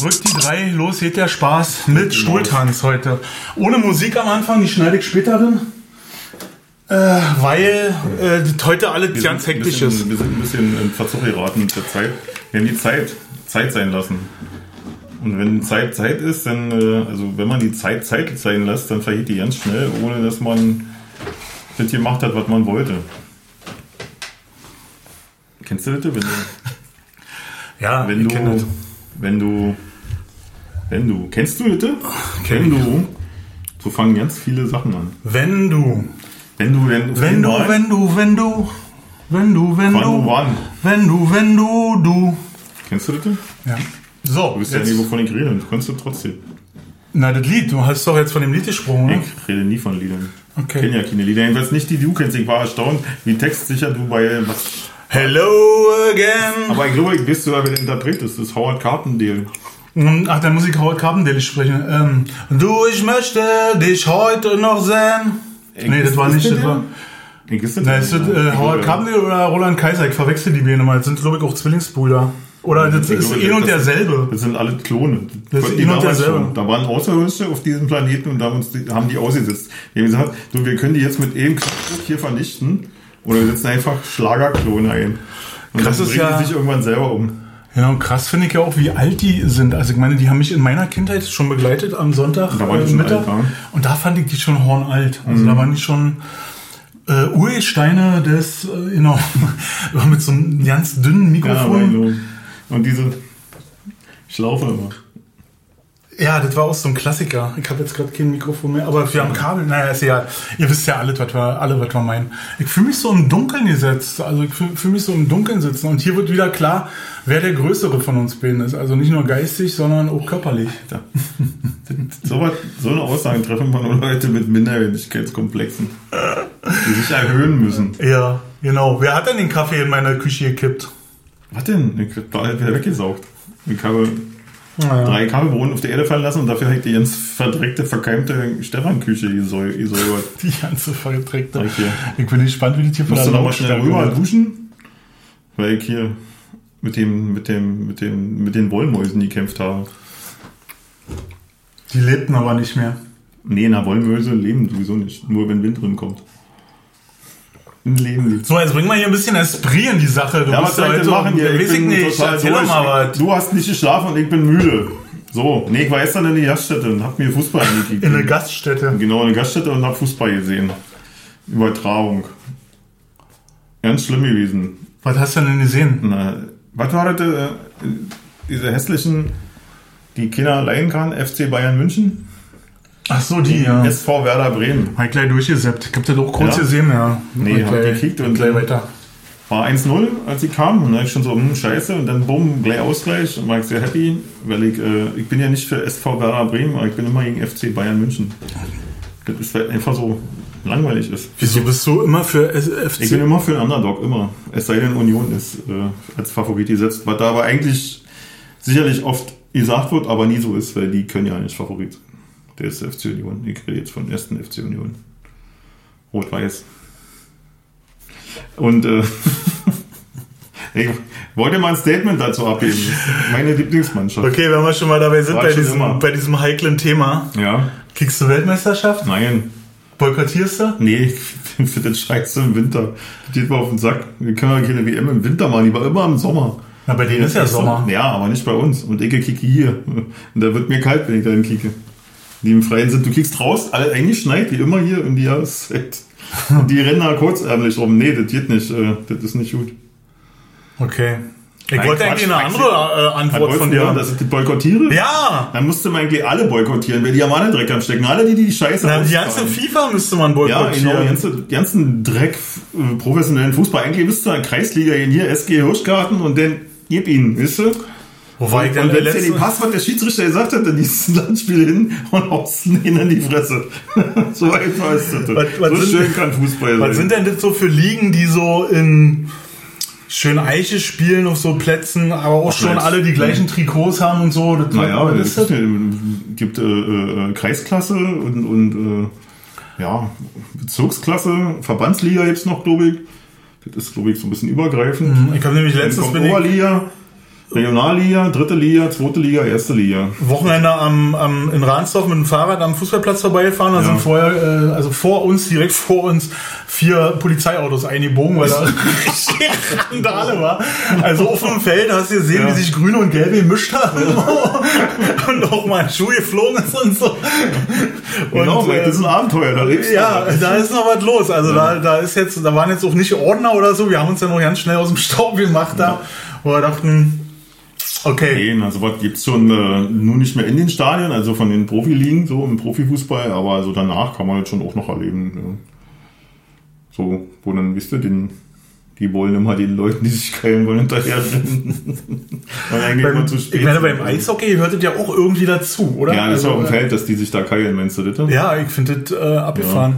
Drückt die drei, los geht der Spaß mit Stuhltanz heute. Ohne Musik am Anfang, die schneide ich später drin. Äh, weil äh, heute alles Wir ganz hektisch wir ist. sind, wir sind ein bisschen in Verzug geraten mit der Zeit. Wir haben die Zeit, Zeit sein lassen. Und wenn Zeit Zeit ist, dann, äh, also wenn man die Zeit Zeit sein lässt, dann vergeht die ganz schnell, ohne dass man das gemacht hat, was man wollte. Kennst du das? Wenn du, Ja, wenn du, wenn du, wenn du, kennst du das? Wenn du, so fangen ganz viele Sachen an. Wenn du, Wenn du, wenn, wenn du, wenn du, wenn du, wenn du, wenn du, wenn du, wenn du, du. Kennst du das? Du Ja. So, bist ja nicht, wovon ich rede, du kannst du trotzdem. na das Lied, du hast doch jetzt von dem Lied gesprochen, oder? Ich rede nie von Liedern. Okay. Ich kenne ja keine Lieder. Jedenfalls nicht die, die du kennst. Ich war erstaunt, wie textsicher du bei was. Hello again. Aber ich glaube, ich weiß sogar, wer der Interpret ist. Das ist Howard Carpendale. Hm, Ach, der muss ich Howard Carpendale sprechen. Ähm, du, ich möchte dich heute noch sehen. Nee, das war nicht, das war... Ist das Na, ist das äh, Howard Carpendale oder Roland Kaiser? Ich verwechsel die beiden mal. Das sind, glaube ich, auch Zwillingsbrüder. Oder das Ich ist eh und das- derselbe. Das sind alle Klone. Das ist ein und derselbe. schon. Da waren Außerirdische auf diesem Planeten und da haben, uns die, haben die ausgesetzt. Die haben gesagt, du, wir können die jetzt mit eben hier vernichten. Oder wir setzen einfach Schlagerklone ein. Und Krass dann bringen ja- die sich irgendwann selber um. Ja, und krass finde ich ja auch, wie alt die sind. Also ich meine, die haben mich in meiner Kindheit schon begleitet am Sonntag Da äh, Mittag. ja. Mhm. Und da fand ich die schon hornalt. Also da waren die schon äh, Ursteine des, äh, genau, mit so einem ganz dünnen Ja, Mikrofon. so. Und diese Schlaufe immer. Ja, das war auch so ein Klassiker. Ich habe jetzt gerade kein Mikrofon mehr, aber wir haben Kabel. Naja, ist ja, ihr wisst ja alle, was wir, alle, was wir meinen. Ich fühle mich so im Dunkeln gesetzt. Also ich fühle fühl mich so im Dunkeln sitzen. Und hier wird wieder klar, wer der Größere von uns beiden ist. Also nicht nur geistig, sondern auch körperlich. So, was, so eine Aussage treffen wir nur Leute mit Minderwertigkeitskomplexen, die sich erhöhen müssen. Ja, genau. Wer hat denn den Kaffee in meine Küche gekippt? Was denn? Ich hab da wieder weggesaugt. Ich habe Naja. drei Kaffeebohnen auf der Erde fallen lassen und dafür habe ich die ganz verdreckte, verkeimte Stefan-Küche gesäu- gesäubert. Die ganze verträgte. Sag ich bin gespannt, wie die hier von Musst du der noch mal schnell rüber wird. duschen? Weil ich hier mit dem, mit dem, mit dem, mit den Wollmäusen gekämpft habe. Die lebten aber nicht mehr. Nee, na, Wollmäuse leben sowieso nicht. Nur wenn Wind drin kommt. Leben die. So, jetzt bring mal hier ein bisschen Esprit in die Sache. Du Ja, was soll ich denn machen hier? Weiß ich nicht. Erzähl doch mal was. Du hast nicht geschlafen und ich bin müde. So, nee, ich war gestern in die Gaststätte und hab mir Fußball angekickt. In eine Gaststätte. Genau, in eine Gaststätte und hab Fußball gesehen. Übertragung. Ganz schlimm gewesen. Was hast du denn gesehen? Na, was war das? Äh, diese hässlichen, die Kinder leihen kann, FC Bayern München? Ach so, die, ja. SV Werder Bremen. Hab ich gleich durchgesappt. Ich hab das auch kurz Ja? gesehen, ja. Nee, gleich- gekickt und- gleich weiter. War 1-0, als sie kam. Und dann hab ich schon so, hm, scheiße. Und dann bumm, gleich Ausgleich. Und war ich sehr happy, weil ich, äh, ich bin ja nicht für SV Werder Bremen, aber ich bin immer gegen FC Bayern München. Das ist weil einfach so langweilig ist. Wieso bist du immer für Ich bin FC? immer für den Underdog, immer. Es sei denn, Union ist äh, als Favorit gesetzt, was da aber eigentlich sicherlich oft gesagt wird, aber nie so ist, weil die können ja nicht Favorit sein. Der ist FC Union. Ich rede jetzt von ersten FC Union. Rot-Weiß. Und äh, ich wollte mal ein Statement dazu abgeben. Meine Lieblingsmannschaft. Okay, wenn wir schon mal dabei sind bei diesem, bei diesem heiklen Thema. Ja, Kriegst du Weltmeisterschaft? nein. Boykottierst du? Nee, ich finde das scheiße im Winter. Das geht mir auf den Sack. Wir können ja keine WM im Winter machen, die war immer im Sommer. Na, bei denen ist ja Sommer. Ja, aber nicht bei uns. Und ich kicke hier. Und da wird mir kalt, wenn ich dahin kicke. Die im Freien sind, du kickst raus, alle eingeschneit, wie immer hier in die Jahreszeit. Und die rennen da kurzärmlich rum. Nee, das geht nicht. äh, Das ist nicht gut. Okay. Ich Nein, wollte Quatsch, eigentlich eine andere äh, Antwort von dir. Dass ich das boykottiere? Ja! Dann müsste man eigentlich alle boykottieren, weil die am alle Dreck am Stecken. Alle, die die Scheiße Na, die ganze FIFA müsste man Ja, boykottieren. genau, die ganze, die ganzen Dreck, äh, professionellen Fußball. Eigentlich du eine Kreisliga hier, SG Hirschgarten und dann gib ihn, wisst du? Wo war ich denn Und letzte? den Pass, was der Schiedsrichter gesagt hat, dann dieses Landspiel hin und haust ihn in die Fresse. so einfach ist das. Was- was so sind- schön kann Fußball sein. Was sind denn das so für Ligen, die so in schön Eiche spielen auf so Plätzen, aber auch schon Mensch. alle die gleichen Trikots haben und so? Das Naja, was es ist das? gibt, gibt äh, äh, Kreisklasse und, und äh, ja, Bezirksklasse, Verbandsliga gibt's noch, glaube ich. Das ist, glaube ich, so ein bisschen übergreifend. Ich habe nämlich Dann kommt bin ich, Oberliga Regionalliga, dritte Liga, zweite Liga, erste Liga. Wochenende am, am, in Ransdorf mit dem Fahrrad am Fußballplatz vorbeigefahren. Da Ja. sind vorher, äh, also vor uns, direkt vor uns, vier Polizeiautos eingebogen, weil da richtig Randale war. Also auf dem Feld hast du gesehen, Ja. wie sich Grüne und Gelbe gemischt haben. und auch mal ein Schuh geflogen ist und so. Und, Genau, äh, das ist ein Abenteuer. Da lebst du. ja, da ist noch was los. Also da, da ist jetzt, da waren jetzt auch nicht Ordner oder so. Wir haben uns dann noch ganz schnell aus dem Staub gemacht da. Wo wir dachten, okay. Nein, also was gibt's schon äh, nur nicht mehr in den Stadien, also von den Profiligen, so im Profifußball, aber so danach kann man halt schon auch noch erleben. Ja. So, wo dann, wisst ihr, den, die wollen immer den Leuten, die sich keilen wollen, hinterher rennen. Immer zu spät. Ich meine, beim Eishockey hört das ja auch irgendwie dazu, oder? ja, das ist Also, auch im Feld, dass die sich da keilen, meinst du das? Ja, ich finde das äh, abgefahren.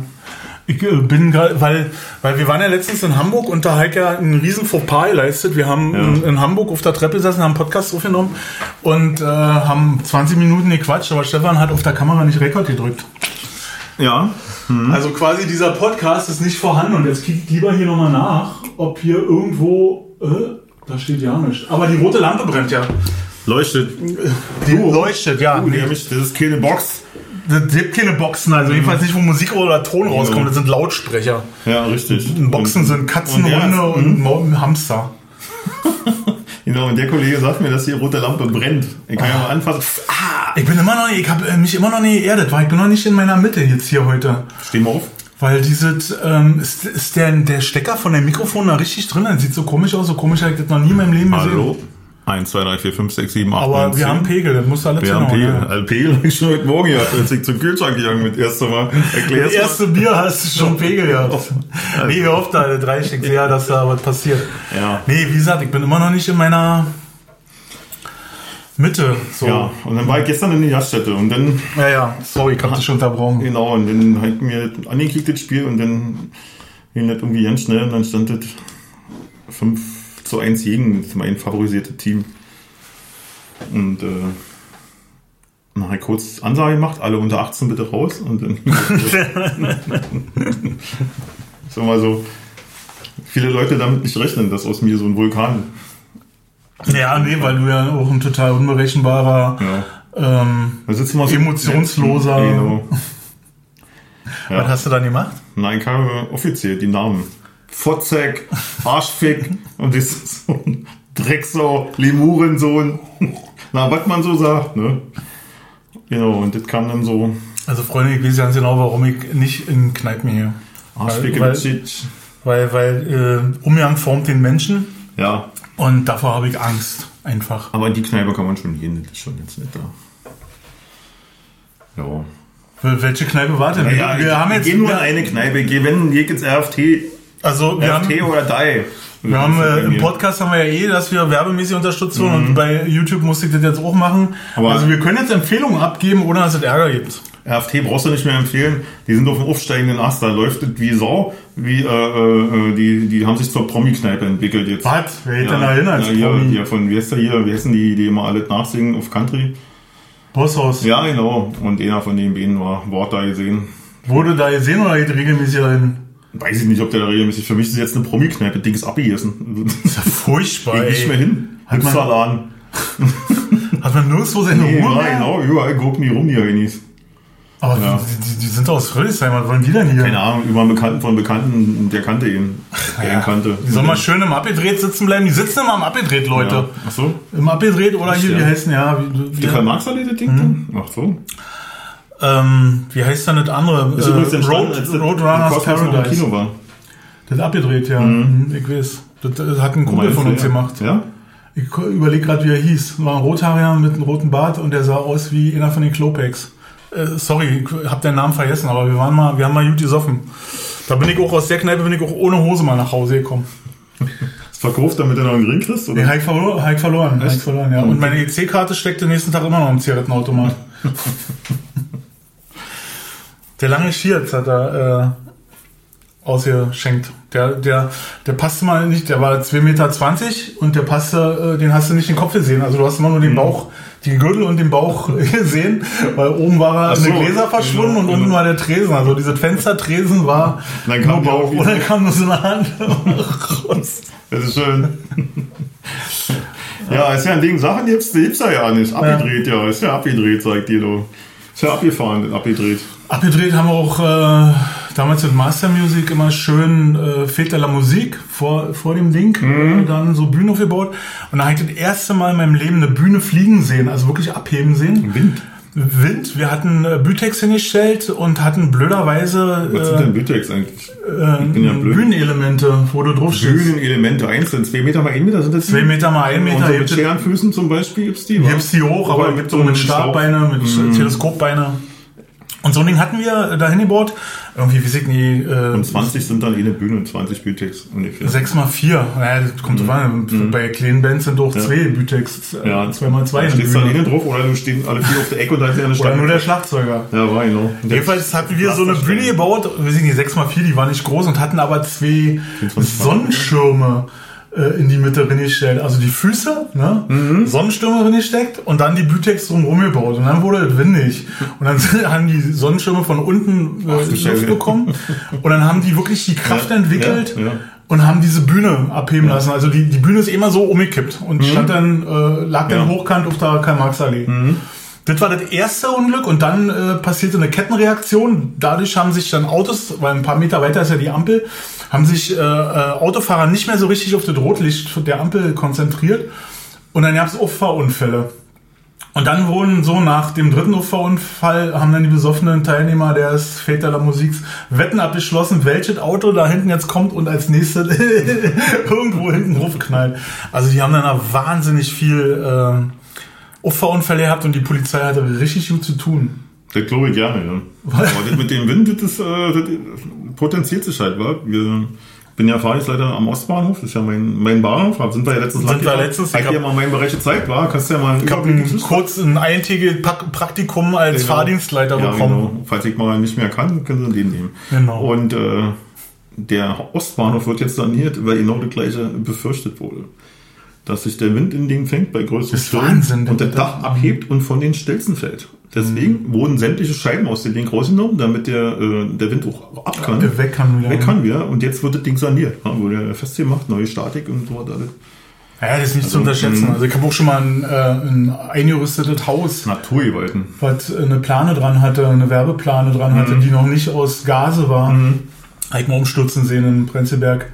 Ich äh, bin gerade, weil, weil wir waren ja letztens in Hamburg und da hat ja einen riesen Fauxpas geleistet. Wir haben Ja. in, in Hamburg auf der Treppe gesessen, haben einen Podcast aufgenommen und äh, haben 20 Minuten gequatscht, aber Stefan hat auf der Kamera nicht Rekord gedrückt. Ja. Also quasi dieser Podcast ist nicht vorhanden und jetzt kicke ich lieber hier nochmal nach, ob hier irgendwo, äh, da steht ja nichts. Aber die rote Lampe brennt ja. Leuchtet. Die leuchtet, ja. Uh, mich, das ist keine Box. Das gibt keine Boxen, also jedenfalls nicht, wo Musik oder Ton rauskommt, das sind Lautsprecher. Ja, richtig. Boxen Und- sind Katzen, und und Mo- Hamster. Genau, und der Kollege sagt mir, dass die rote Lampe brennt. Ich kann ja mal anfassen. Ah! Ich bin immer noch nicht, ich habe mich immer noch nicht geerdet, weil ich bin noch nicht in meiner Mitte jetzt hier heute. Steh mal auf. Weil dieses, ähm, ist, ist der, der Stecker von dem Mikrofon da richtig drin? Das sieht so komisch aus, so komisch habe ich das noch nie in meinem Leben gesehen. Hallo. 1, 2, 3, 4, 5, 6, 7, 8, Aber 9, wir 10. haben Pegel, das musst du alles Wir haben Pegel. ja. Also Pegel habe ich schon heute Morgen gehabt, als ich zum Kühlschrank gegangen bin. Erst einmal. Erklär's Das erste Bier hast du schon Pegel gehabt. Nee, wie oft da, das reicht. Ich sehe ja, dass da was passiert. Ja. Nee, wie gesagt, ich bin immer noch nicht in meiner Mitte. So. Ja, und dann war ich gestern in der Gaststätte und dann, ja, ja. Sorry, ich hab dich unterbrochen. genau, und dann habe ich mir angeklickt, das Spiel, und dann ging das irgendwie ganz schnell und dann stand das 5 zu 1 gegen mein favorisiertes Team. Und äh, ich kurz Ansage gemacht, alle unter 18 bitte raus und dann so mal so viele Leute damit nicht rechnen, dass aus mir so ein Vulkan Ja, nee, weil du ja auch ein total unberechenbarer, ja. ähm, so Emotionsloser- Genau. was hast du dann gemacht? Nein, habe offiziell die Namen. Fotzek, Arschfick und ist so ein Drecksau, Lemurensohn. Na, was man so sagt, ne? Genau, und das kam dann so Also Freunde, ich weiß ganz genau, warum ich nicht in Kneipen gehe. Arschfick weil, Witschitsch. weil, weil äh, Umgang formt den Menschen Ja, und davor habe ich Angst. Einfach. aber in die Kneipe kann man schon gehen, das ist schon jetzt nicht da. Ja. Wel- Welche Kneipe war denn? Ja, wir haben jetzt geh nur in wir, eine Kneipe, geh, wenn, geh jetzt RFT, also wir haben, RFT oder DAI. wir haben äh, im. Podcast haben wir ja eh, dass wir werbemäßig unterstützt wurden und bei YouTube musste ich das jetzt auch machen. Mhm. Aber- also wir können jetzt Empfehlungen abgeben, ohne dass es Ärger gibt. RFT brauchst du nicht mehr empfehlen. Die sind auf dem aufsteigenden Ast. Da läuft es wie Sau. Wie, äh, äh, die, die haben sich zur Promi-Kneipe entwickelt jetzt. Was? Wer geht denn da hin als ja, Promi? hier von, wie heißt der hier? Wie heißen die, die immer alles nachsingen auf Country? Bosshaus. Ja, genau. Und einer von den beiden war, Wort da gesehen. Wurde da gesehen oder geht regelmäßig dahin? Weiß ich nicht, ob der da regelmäßig, für mich ist jetzt eine Promi-Kneipe, Ding ist abgegessen. ist ja furchtbar, Geh nicht mehr hin. Hat man- Hipsterladen. Hat man nirgendwo seine Nee, Ruhe ja, genau, überall gucken die rum, die Heinis. Aber Ja. die, die, die sind aus Friedrichshain, was wollen die denn hier? Keine Ahnung, über einen Bekannten von Bekannten, der kannte ihn. Der ihn kannte. Die sollen mal schön im Abgedreht sitzen bleiben. Die sitzen immer im Abgedreht, Leute. Ja. Ach so. Im Abgedreht oder hier, Ja. wie heißen, ja, wie, wie, Die Karl Marx das Ding? Mhm. Ach so. Ähm, wie heißt denn das andere? Ist Äh, Road, Roadrunners Paradise. Kino war. Das abgedreht, ja. Mhm. Ich weiß. Das, das hat ein Kumpel von uns gemacht. Ja? Ich überlege gerade, wie er hieß. War ein Rothaariger mit einem roten Bart und der sah aus wie einer von den Klopex. Äh, sorry, ich hab den Namen vergessen, aber wir waren mal, wir haben mal gut gesoffen. Da bin ich auch aus der Kneipe bin ich auch ohne Hose mal nach Hause gekommen. Ist verkauft, damit du noch einen Ring kriegst? Oder? Nee, hab ich hab ich verloren, hab ich verloren, ja. Und meine EC-Karte steckt den nächsten Tag immer noch im Zigarettenautomat. der lange Schierz hat er äh, ausgeschenkt. Der, der, der passte mal nicht, der war 2,20 Meter und der passte, äh, den hast du nicht den Kopf gesehen. Also du hast immer nur den Bauch, den Gürtel und den Bauch gesehen, weil oben war er so, in den Gläser verschwunden genau, und unten genau. war der Tresen. Also dieses Fenstertresen war Dann kam nur Bauch. Und dann kam nur so eine Hand raus. Das ist schön. Ja, ist ja ein Ding. Sachen gibt's, gibt's da ja nicht. Abgedreht, ja. Ist ja abgedreht, sagt ihr du. Ist ja abgefahren, abgedreht. Abgedreht haben wir auch äh, damals mit Master Music immer schön äh, Fete la Musik vor, vor dem Ding, äh, dann so Bühne aufgebaut. Und da habe ich das erste Mal in meinem Leben eine Bühne fliegen sehen, also wirklich abheben sehen. Wind. Wind. Wir hatten äh, Bütex hingestellt und hatten blöderweise Was sind denn Bütex eigentlich? äh, bin ja blöd. Bühnenelemente, wo du drauf stehst. Bühnenelemente einzeln. Zwei Meter mal ein Meter sind das Zwei Meter mal ein Meter. Und so mit Gibt es- Scherenfüßen zum Beispiel gibt's die. wa? gibt's die hoch, aber Oder mit so mit einem Stabbeine, mit Mhm. Teleskopbeine. Und so ein Ding hatten wir dahin gebaut. Irgendwie, wie sieht die, äh, Und 20 sind dann eine Bühne und 20 Bütex ungefähr. 6 mal 4. Naja, das kommt drauf an. Bei kleinen Bands sind auch zwei Bütex. Äh, Ja, 2 mal 2 Da steht dann innen drauf oder du stehen alle vier auf der Ecke und da ist ja eine Oder nur der Schlagzeuger. Ja, war genau. Jedenfalls hatten wir so eine Bühne gebaut, wir sind die 6 mal 4, die war nicht groß und hatten aber zwei 24 Sonnenschirme äh, in die Mitte reingestellt. Also die Füße, ne? Mhm. Sonnenschirme reingesteckt und dann die Bütex drumherum gebaut. Und dann wurde es windig. Und dann haben die Sonnenschirme von unten Ach, äh, du Luft bekommen. Und dann haben die wirklich die Kraft Ja, entwickelt. ja, ja. Und haben diese Bühne abheben lassen. Also die, die Bühne ist immer so umgekippt und stand dann, äh, lag dann Mhm. Ja. Mhm. hochkant auf der Karl-Marx-Allee. Das war das erste Unglück und dann äh, passierte eine Kettenreaktion. Dadurch haben sich dann Autos, weil ein paar Meter weiter ist ja die Ampel, haben sich äh, äh, Autofahrer nicht mehr so richtig auf das Rotlicht der Ampel konzentriert. Und dann gab es Auffahrunfälle. Und dann wurden so nach dem dritten Auffahrunfall haben dann die besoffenen Teilnehmer des Väter der Musiks Wetten abgeschlossen, welches Auto da hinten jetzt kommt und als nächstes irgendwo hinten draufknallt. Also die haben dann da wahnsinnig viel äh, Auffahrunfälle gehabt und die Polizei hatte richtig gut zu tun. Das glaube ich gerne, ja. Aber das mit dem Wind, das, ist, äh, das potenziert sich halt, wa? Wir bin ja Fahrdienstleiter am Ostbahnhof, das ist ja mein, mein Bahnhof, da sind wir ja Sind wir letztens, ich ich hab hab- dir mal meinen Bereich gezeigt, war, kannst du ja mal einen Ich habe Überblick- kurz ein eintägiges Praktikum als Genau. Fahrdienstleiter ja, bekommen. Genau. Falls ich mal nicht mehr kann, können sie den nehmen. Genau. Und äh, der Ostbahnhof wird jetzt saniert, weil genau das gleiche befürchtet wurde. Dass sich der Wind in den fängt bei größeren Das ist Wahnsinn. und das Dach abhebt und von den Stelzen fällt. Deswegen Mhm. wurden sämtliche Scheiben aus dem Ding rausgenommen, damit der, äh, der Wind auch ab kann. Der weg kann wieder. Weg kann wieder. Und jetzt wird das Ding saniert. Ja, wurde festgemacht, neue Statik und so weiter. Ja, das ist nicht zu unterschätzen. mh. Also ich habe auch schon mal ein, äh, ein eingerüstetes Haus, Naturgewalten. was eine Plane dran hatte, eine Werbeplane dran hatte, die noch nicht aus Gase war. Habe ich mal umstürzen sehen in Prenzlberg.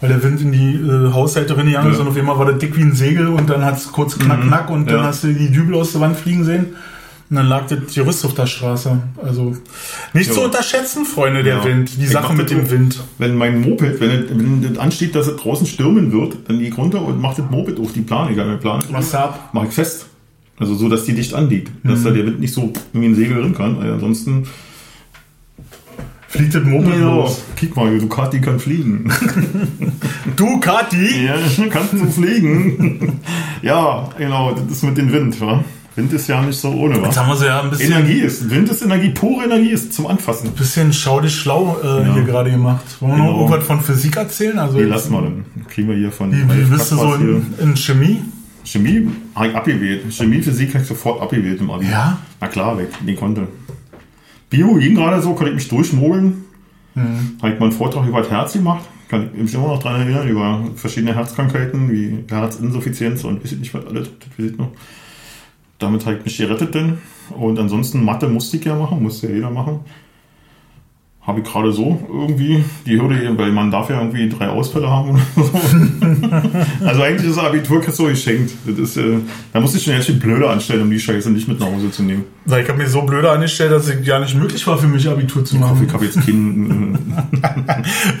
Weil der Wind in die äh, Hausseite reingegangen ist Ja. und auf einmal war das dick wie ein Segel und dann hat es kurz knack, knack und dann Ja. hast du die Dübel aus der Wand fliegen sehen. Und dann lag das Gerüst auf der Straße. Also nicht Ja. zu unterschätzen, Freunde, der Ja. Wind. Die Ich Sache mach mit dem. Wind. Wenn mein Moped, wenn, es- wenn ansteht, dass es draußen stürmen wird, dann gehe ich runter und mache das Moped auf die Plane, egal meine Plane. Du ab? Mache ich fest. Also so, dass die dicht anliegt. Dass Mhm. da der Wind nicht so wie ein Segel drin kann. Weil ansonsten. Fliegt das Moped los. Kick mal, Ducati kann fliegen. Du, Kathi! ja, kannst du fliegen. ja, genau, das ist mit dem Wind, wa? Wind ist ja nicht so ohne, Jetzt was? haben wir sie ja ein bisschen, Energie ist. Wind ist Energie, pure Energie ist zum Anfassen. bisschen schau dich schlau äh, Ja. hier gerade gemacht. Wollen wir noch Genau. irgendwas von Physik erzählen? Also jetzt- lassen wir dann. Kriegen wir hier von. Wie, wie bist du so in, in Chemie? Chemie habe ich abgewählt. Chemie, Physik habe ich sofort abgewählt im Abi. Ja? Na klar, weg. Den konnte. Bio ging gerade so, konnte ich mich durchmogeln. Mhm. Habe ich mal einen Vortrag über das Herz gemacht. Kann ich mich immer noch daran erinnern, über verschiedene Herzkrankheiten, wie Herzinsuffizienz und weiß ich nicht was alles. Das weiß ich noch. Damit habe ich mich gerettet denn. Und ansonsten Mathe musste ich ja machen, musste ja jeder machen. Habe ich gerade so irgendwie die Hürde, weil man darf ja irgendwie drei Ausfälle haben oder so. Also eigentlich ist das Abitur so geschenkt. Das ist, äh, da muss ich schon echt viel blöder anstellen, um die Scheiße nicht mit nach Hause zu nehmen. Weil ich habe mir so blöde angestellt, dass es gar nicht möglich war für mich Abitur zu machen. ich habe jetzt keinen.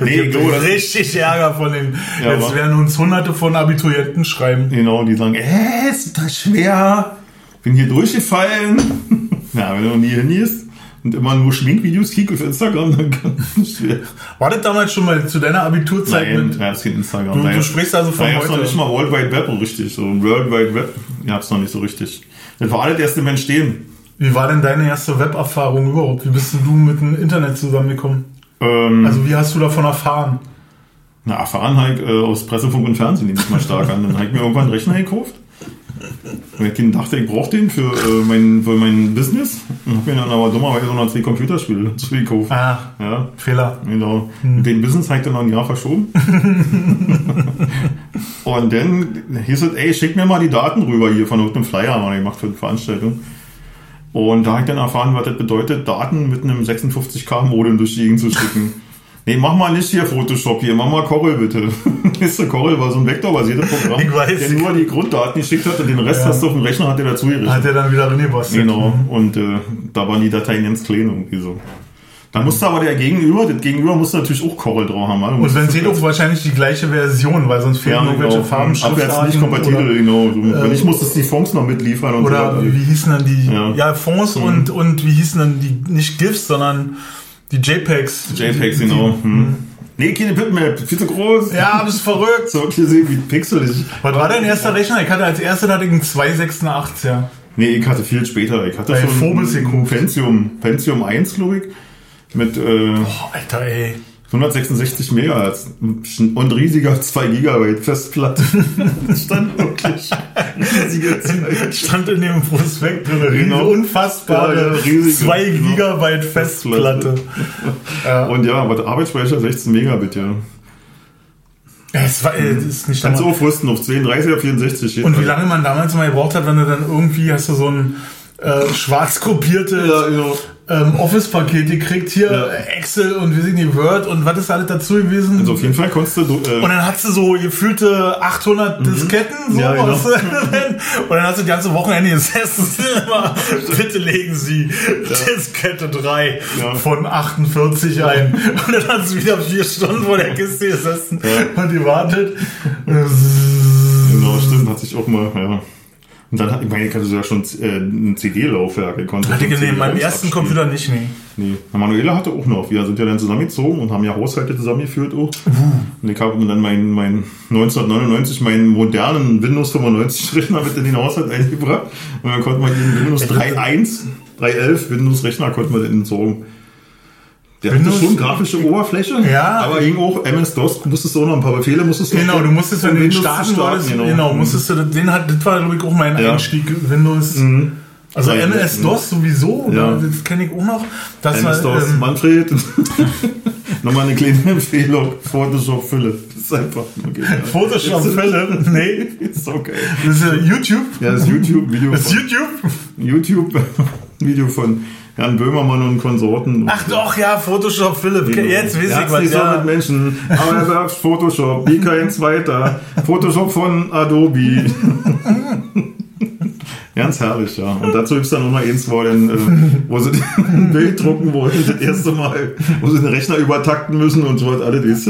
Ich nee, das, richtig Ärger von den. Ja, jetzt aber- werden uns hunderte von Abiturienten schreiben. genau, die sagen, äh, ist das schwer. Bin hier durchgefallen. ja, wenn du noch nie hingehst und immer nur Schminkvideos kickst auf Instagram, dann kann es schwer. War das damals schon mal zu deiner Abiturzeit Nein, mit? ja, ist kein Instagram. Du, du sprichst also von Da gab's noch heute. nicht mal World Wide Web richtig. So World Wide Web gab's noch nicht so richtig. Das war alles erst im Entstehen. Wie war denn deine erste Weberfahrung überhaupt? Wie bist du mit dem Internet zusammengekommen? Ähm, Also wie hast du davon erfahren? Na, erfahren halt äh, aus Presse, Funk und Fernsehen, nehme ich mal stark an. Dann habe ich mir irgendwann einen Rechner gekauft. Weil ich dachte, ich brauche den für, äh, mein, für mein Business. Und habe mir dann aber dummerweise noch zwei Computerspiele dazu gekauft. Ah, Ja, Fehler. genau. Den Business habe ich dann noch ein Jahr verschoben. und dann hieß es, ey, schick mir mal die Daten rüber hier von irgendeinem Flyer, haben wir gemacht für die Veranstaltung. Und da habe ich dann erfahren, was das bedeutet, Daten mit einem 56K-Modem durch die Gegend zu schicken. Nee, mach mal nicht hier Photoshop hier, mach mal Corel bitte. Weißt du, Corel war so ein vektorbasiertes Programm, Ich weiß. der nur die Grunddaten geschickt hat und den Rest Ja. hast du auf dem Rechner hat er dazu gerichtet. Hat er dann wieder reingebastelt. Genau, und äh, da waren die Dateien ganz klein irgendwie so. Da musste aber der Gegenüber, das Gegenüber musste natürlich auch Corel drauf haben. Also Und wenn sie doch wahrscheinlich die gleiche Version, weil sonst fehlen ja, irgendwelche genau, Farben, abwärts nicht kompatibel, genau. So, wenn ich musste es die Fonts noch mitliefern und Oder so. wie, wie hießen dann die Ja. ja. Fonds und, und wie hießen dann die, nicht GIFs, sondern die JPEGs. JPEGs, genau. Hm. Nee, keine Bitmap, viel zu groß. Ja, das ist verrückt. So, hier sehen, wie pixelig. Was war dein erster Rechner? Ich hatte als erster hatte ich einen 286, ja. Nee, ich hatte viel später. Ich hatte Bei schon Phobos. Pentium, Pentium 1, glaube ich, mit äh, Boah, Alter, ey. 166 Megahertz und riesiger 2 Gigabyte Festplatte. Stand wirklich Stand in dem Prospekt drin, eine Genau. unfassbare Ja, ja, riesige, 2 genau. Gigabyte Festplatte. Und ja, aber der Arbeitsspeicher 16 Megabit, ja. Es war, äh, das ist nicht Kannst du aufrüsten auf 10, 30 oder 64. steht Und wie lange man damals mal gebraucht hat, wenn du dann irgendwie hast du so ein äh, schwarz kopiertes Ja, genau. Ähm, Office-Paket gekriegt, hier Ja. Excel und wie sind die Word und was ist alles dazu gewesen? Also auf jeden Fall konntest du. Äh, und dann hast du so gefühlte 800 Disketten, so Mhm. Ja, genau. und dann hast du die ganze Wochenende gesessen. Immer, Bitte legen Sie Diskette 3 Ja. von 48 ein. Und dann hast du wieder vier Stunden vor der Kiste gesessen und die wartet. genau, stimmt, hat sich auch mal, ja. Und dann hat, ich meine, ich hatte sogar schon äh, ein CD-Laufwerk. Hatte ich in meinem ersten abspielen. Computer nicht, nee. Nee. Manuela hatte auch noch. Wir sind ja dann zusammengezogen und haben ja Haushalte zusammengeführt auch. Und ich habe dann mein, mein 1999 meinen modernen Windows 95 Rechner mit in den Haushalt eingebracht. Und dann konnte man den Windows 3.1, 3.11 Windows Rechner konnte man dann entsorgen. Der Windows- hatte schon grafische Oberfläche, Ja. aber ging auch MS-DOS, musstest du auch noch ein paar Befehle, musstest du Genau, du musstest, wenn du den starten wolltest, genau, musstest du, den hat, das war, glaube ich, auch mein Ja. Einstieg, Windows. Also Ja, MS-DOS sowieso, Ja. das kenne ich auch noch. Das MS-DOS, war, ähm, Manfred. Nochmal eine kleine Empfehlung, Photoshop Fülle. Das ist einfach. Photoshop Fälle, nee, Ist okay. das ist YouTube. Ja, das YouTube-Video Das ist YouTube? YouTube-Video von Herrn Böhmermann und Konsorten. Ach doch, ja, Photoshop Philipp. Jetzt weiß ich was. nicht so Ja. mit Menschen, aber er sagt Photoshop, wie kein zweiter. Photoshop von Adobe. Ganz herrlich, ja. Und dazu gibt es dann noch mal eins, wo, dann, äh, wo sie ein Bild drucken wollen, das erste Mal, wo sie den Rechner übertakten müssen und so was alles.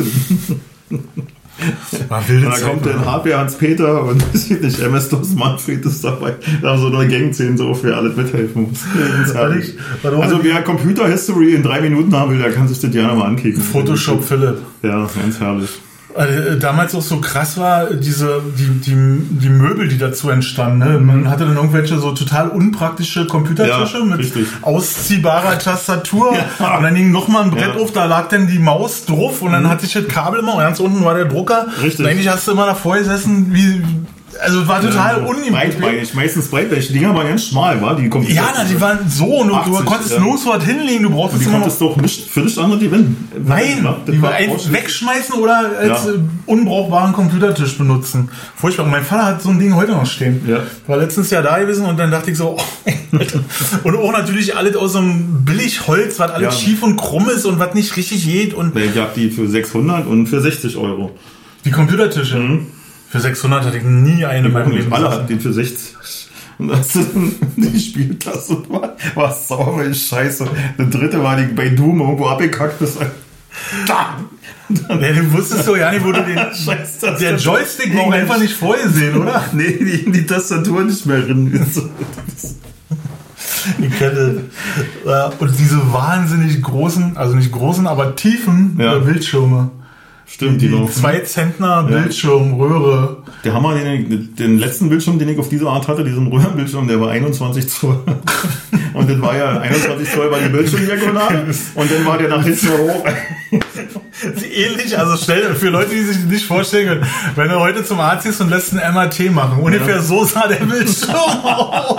Und dann kommt dann? HP Hans-Peter und nicht, MS-DOS Manfred ist dabei. Da haben so eine Gangszene so, wer alles mithelfen muss. Also wer Computer History in drei Minuten haben will, der kann sich das gerne mal ankicken. Photoshop Philipp. Ja, ganz herrlich. Äh, damals auch so krass war, diese, die, die, die Möbel, die dazu entstanden. Ne? Man hatte dann irgendwelche so total unpraktische Computertische Ja, mit richtig. ausziehbarer Tastatur. Ja. Und dann ging noch mal ein Brett Ja. Mhm. auf, da lag dann die Maus drauf und dann hatte ich das Kabel immer und ganz unten war der Drucker. Richtig. Und eigentlich hast du immer davor gesessen, wie, also war total Ja, ungemütlich. Breitbeinig, meistens breitbeinig. Die Dinger waren ganz schmal, war die Computer. Ja, na, die waren so und du, du 80, konntest ja. nirgendwo was hinlegen, du brauchtest die immer noch konntest doch nicht für nichts anderes gewinnen. Nein, Ja, die war einfach wegschmeißen oder als Ja. äh, unbrauchbaren Computertisch benutzen. Furchtbar. Und mein Vater hat so ein Ding heute noch stehen. Ja. War letztens Jahr da gewesen und dann dachte ich so, oh, und auch natürlich alles aus so einem Billigholz, was alles Ja. schief und krumm ist und was nicht richtig geht und Nee, Ich hab die für 600 und für 60 Euro. die Computertische. Für 600 hatte ich nie eine in meinem Leben. alle hatten den für 60. Und das die Spieltasse und war, war sauber wie Scheiße. Der dritte war die bei Doom irgendwo abgekackt bis da. Nee, du wusstest so ja nicht, wo du den. Scheiß. Der Joystick war einfach nicht vorgesehen, oder? Nee, die, die Tastatur nicht mehr drin. Die Kette. Ja, Und diese wahnsinnig großen, also nicht großen, aber tiefen Ja. äh, Bildschirme. Stimmt, Die genau. 2 Zentner Bildschirmröhre. Der Hammer, den, den letzten Bildschirm, den ich auf diese Art hatte, diesen Röhrenbildschirm, der war 21 Zoll. Und das war ja 21 Zoll war die Bildschirmdiagonale. Und dann war der nach hinten hoch. Ähnlich, also stell für Leute, die sich nicht vorstellen können, wenn du heute zum Arzt gehst und lässt ein MRT machen, ungefähr ja. so sah der Bildschirm aus.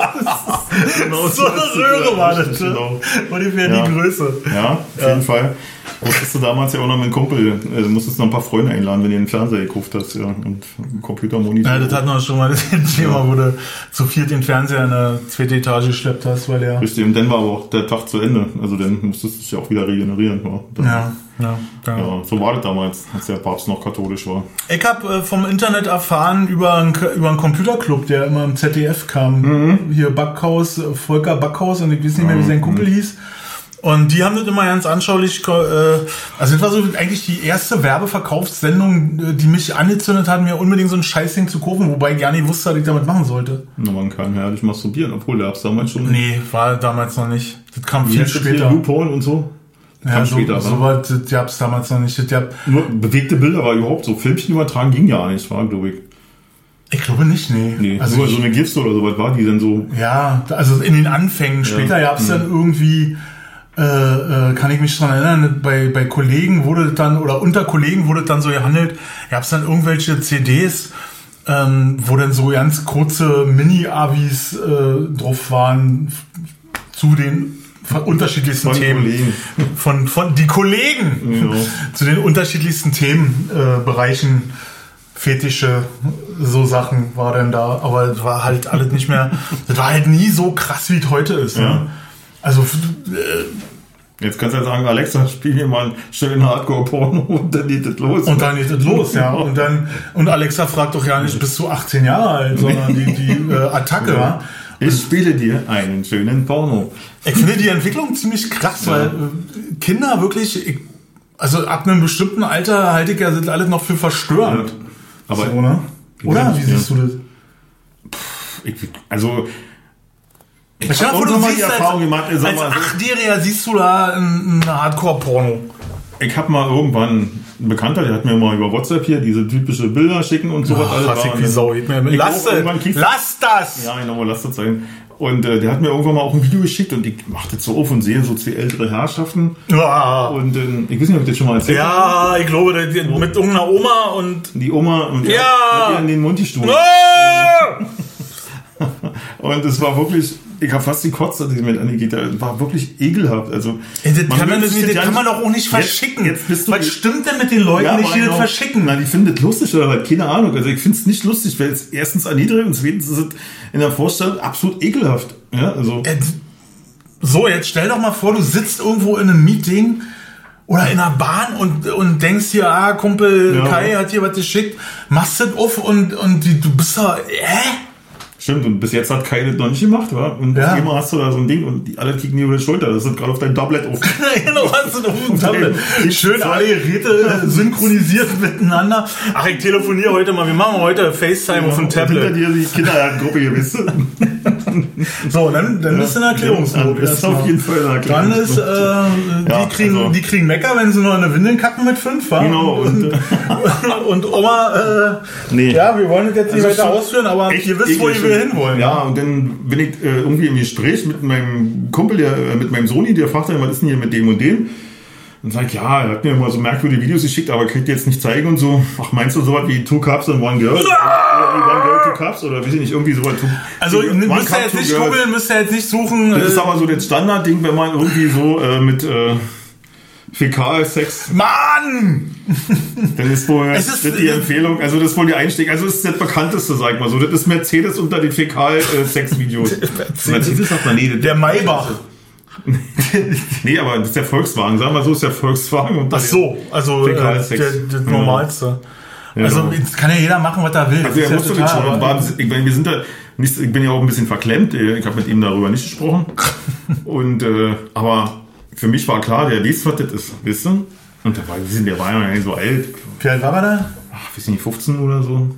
genau, so eine Röhre war das. Genau. Ungefähr ja. die Größe. Ja, auf jeden ja. Fall. Musstest du damals ja auch noch mit einem Kumpel, äh, musstest noch ein paar Freunde einladen, wenn du einen Fernseher gekauft hast, ja, und einen Computermonitor. Ja, das hatten wir schon mal das Thema, ja. wo du zu viert den Fernseher in eine zweite Etage geschleppt hast, weil er. Richtig, und dann war aber auch der Tag zu Ende. Also dann musstest du dich ja auch wieder regenerieren. Ja, ja, ja, ja. ja. So war das damals, als der Papst noch katholisch war. Ich habe äh, vom Internet erfahren über einen, über einen Computerclub, der immer im ZDF kam. Mhm. Hier Backhaus, Volker Backhaus und ich weiß nicht mehr, wie sein Kumpel mhm. hieß. Und die haben das immer ganz anschaulich, äh, also das war so eigentlich die erste Werbeverkaufssendung, äh, die mich angezündet hat, mir unbedingt so ein Scheißding zu kaufen, wobei ich gar nicht wusste, was ich damit machen sollte. Na, man kann herrlich masturbieren, obwohl der es damals schon. Nee, war damals noch nicht. Das kam viel später. YouPorn und so. Das ja, so, später, so was, das gab's damals noch nicht. Das gab Nur bewegte Bilder war überhaupt so. Filmchen übertragen ging ja nicht, war, glaube ich. Ich glaube nicht, nee. nee also nur so eine GIFs oder so, was war die denn so? Ja, also in den Anfängen. Später ja. gab's dann irgendwie äh, äh, kann ich mich daran erinnern, bei, bei Kollegen wurde dann, oder unter Kollegen wurde dann so gehandelt, gab es dann irgendwelche CDs, ähm, wo dann so ganz kurze Mini-Avis äh, drauf waren zu den unterschiedlichsten von Themen. Kollegen. Von, von die Kollegen ja. zu den unterschiedlichsten Themenbereichen. Äh, Fetische, so Sachen war dann da, aber es war halt alles nicht mehr, das war halt nie so krass, wie es heute ist. Ja. Ne? Also äh, Jetzt kannst du ja sagen, Alexa, spiel mir mal einen schönen Hardcore-Porno und dann geht es los. Und dann geht es los, ja. Und dann, und Alexa fragt doch ja nicht, bist du 18 Jahre alt, sondern die, die äh, Attacke, ja. Ich spiele dir einen schönen Porno. Ich finde die Entwicklung ziemlich krass, ja. weil äh, Kinder wirklich, ich, also ab einem bestimmten Alter halte ich ja, sind alle noch für verstörend. Ja. Aber, so, ne? Oder? Wie siehst du das? Ich, also, ich, ich habe auch mal die Erfahrung gemacht. Als, als Achtjähriger siehst du da ein, ein Hardcore-Porno. Ich habe mal irgendwann ein Bekannter, der hat mir mal über WhatsApp hier diese typische Bilder schicken und so was. Alles wie Sau. Lass, lass das! Ja, genau, lass das sein. Und äh, der hat mir irgendwann mal auch ein Video geschickt und ich mache das so auf und sehe so zwei ältere Herrschaften. Ja. Und äh, ich weiß nicht, ob ich das schon mal erzählt Ja, habe. ich glaube, die, mit irgendeiner Oma und. Die Oma und ja. hat ihr in den Mund gestoßen. und es war wirklich ich habe fast die Kotze, die mit angeht. Das war wirklich ekelhaft. Also, das, man kann man, das, das kann man doch auch nicht verschicken. Jetzt, jetzt was stimmt denn mit den Leuten ja, nicht, die das verschicken? Na, die finden das lustig oder was? Keine Ahnung. Also ich finde es nicht lustig, weil es erstens erniedrigt und zweitens ist es in der Vorstellung absolut ekelhaft. Ja, also. So, jetzt stell doch mal vor, du sitzt irgendwo in einem Meeting oder in einer Bahn und, und denkst hier, ah, Kumpel ja. Kai hat hier was geschickt, machst das auf und, und die, du bist da, hä? Stimmt, und bis jetzt hat keine noch nicht gemacht, wa? Und ja. immer hast du da so ein Ding und die alle kicken dir über die Schulter. Das ist gerade auf dein Tablet auf. genau, hast du auf dem Tablet. Schön alle Geräte synchronisiert miteinander. Ach, ich telefoniere heute mal. Wir machen heute FaceTime ja, auf dem Tablet. Hinter dir die Kindergartengruppe gewissen. so, dann, dann bist du in Erklärungsnot. Das ist auf jeden Fall in Erklärungsnot. Dann ist, äh, die, ja, kriegen, also. die kriegen Mecker, wenn sie nur eine Windeln kacken mit fünf, wa? Genau. Und, und, Oma, äh, nee. ja, wir wollen das jetzt nicht also weiter ausführen, aber ihr wisst, wo ihr will hinwollen. Ja, und dann bin ich äh, irgendwie im Gespräch mit meinem Kumpel, der, äh, mit meinem Soni, der fragt dann, was ist denn hier mit dem und dem? Und sagt, ja, er hat mir immer so merkwürdige Videos geschickt, aber kriegt jetzt nicht zeigen und so. Ach, meinst du sowas wie Two Cups and One Girl? Ja! One Girl, Two Cups? Oder weiß ich nicht, irgendwie sowas. Also, müsst ihr jetzt nicht googeln, müsst ihr jetzt nicht suchen. Das ist äh, aber so das Standardding, wenn man irgendwie so äh, mit, äh, Fäkalsex. Mann! Dann ist wohl es ist, die Empfehlung, also das ist wohl die Einstieg, also das ist das bekannteste, sag ich mal so. Das ist Mercedes unter den Fäkal-Sex-Videos. Mercedes sagt man, nee, der Maybach. nee, aber das ist der Volkswagen. Sagen wir so, ist der Volkswagen. Und Ach so, also äh, der, der normalste. Ja. Also jetzt kann ja jeder machen, was er will. Also er musste ja schon. War, ich meine, wir sind da nicht, ich bin ja auch ein bisschen verklemmt. Ich habe mit ihm darüber nicht gesprochen. Und äh, aber für mich war klar, der weiß, was das ist, wisst ihr? Und der war, der war ja nicht so alt. Wie alt war er da? Ach, weiß nicht, 15 oder so.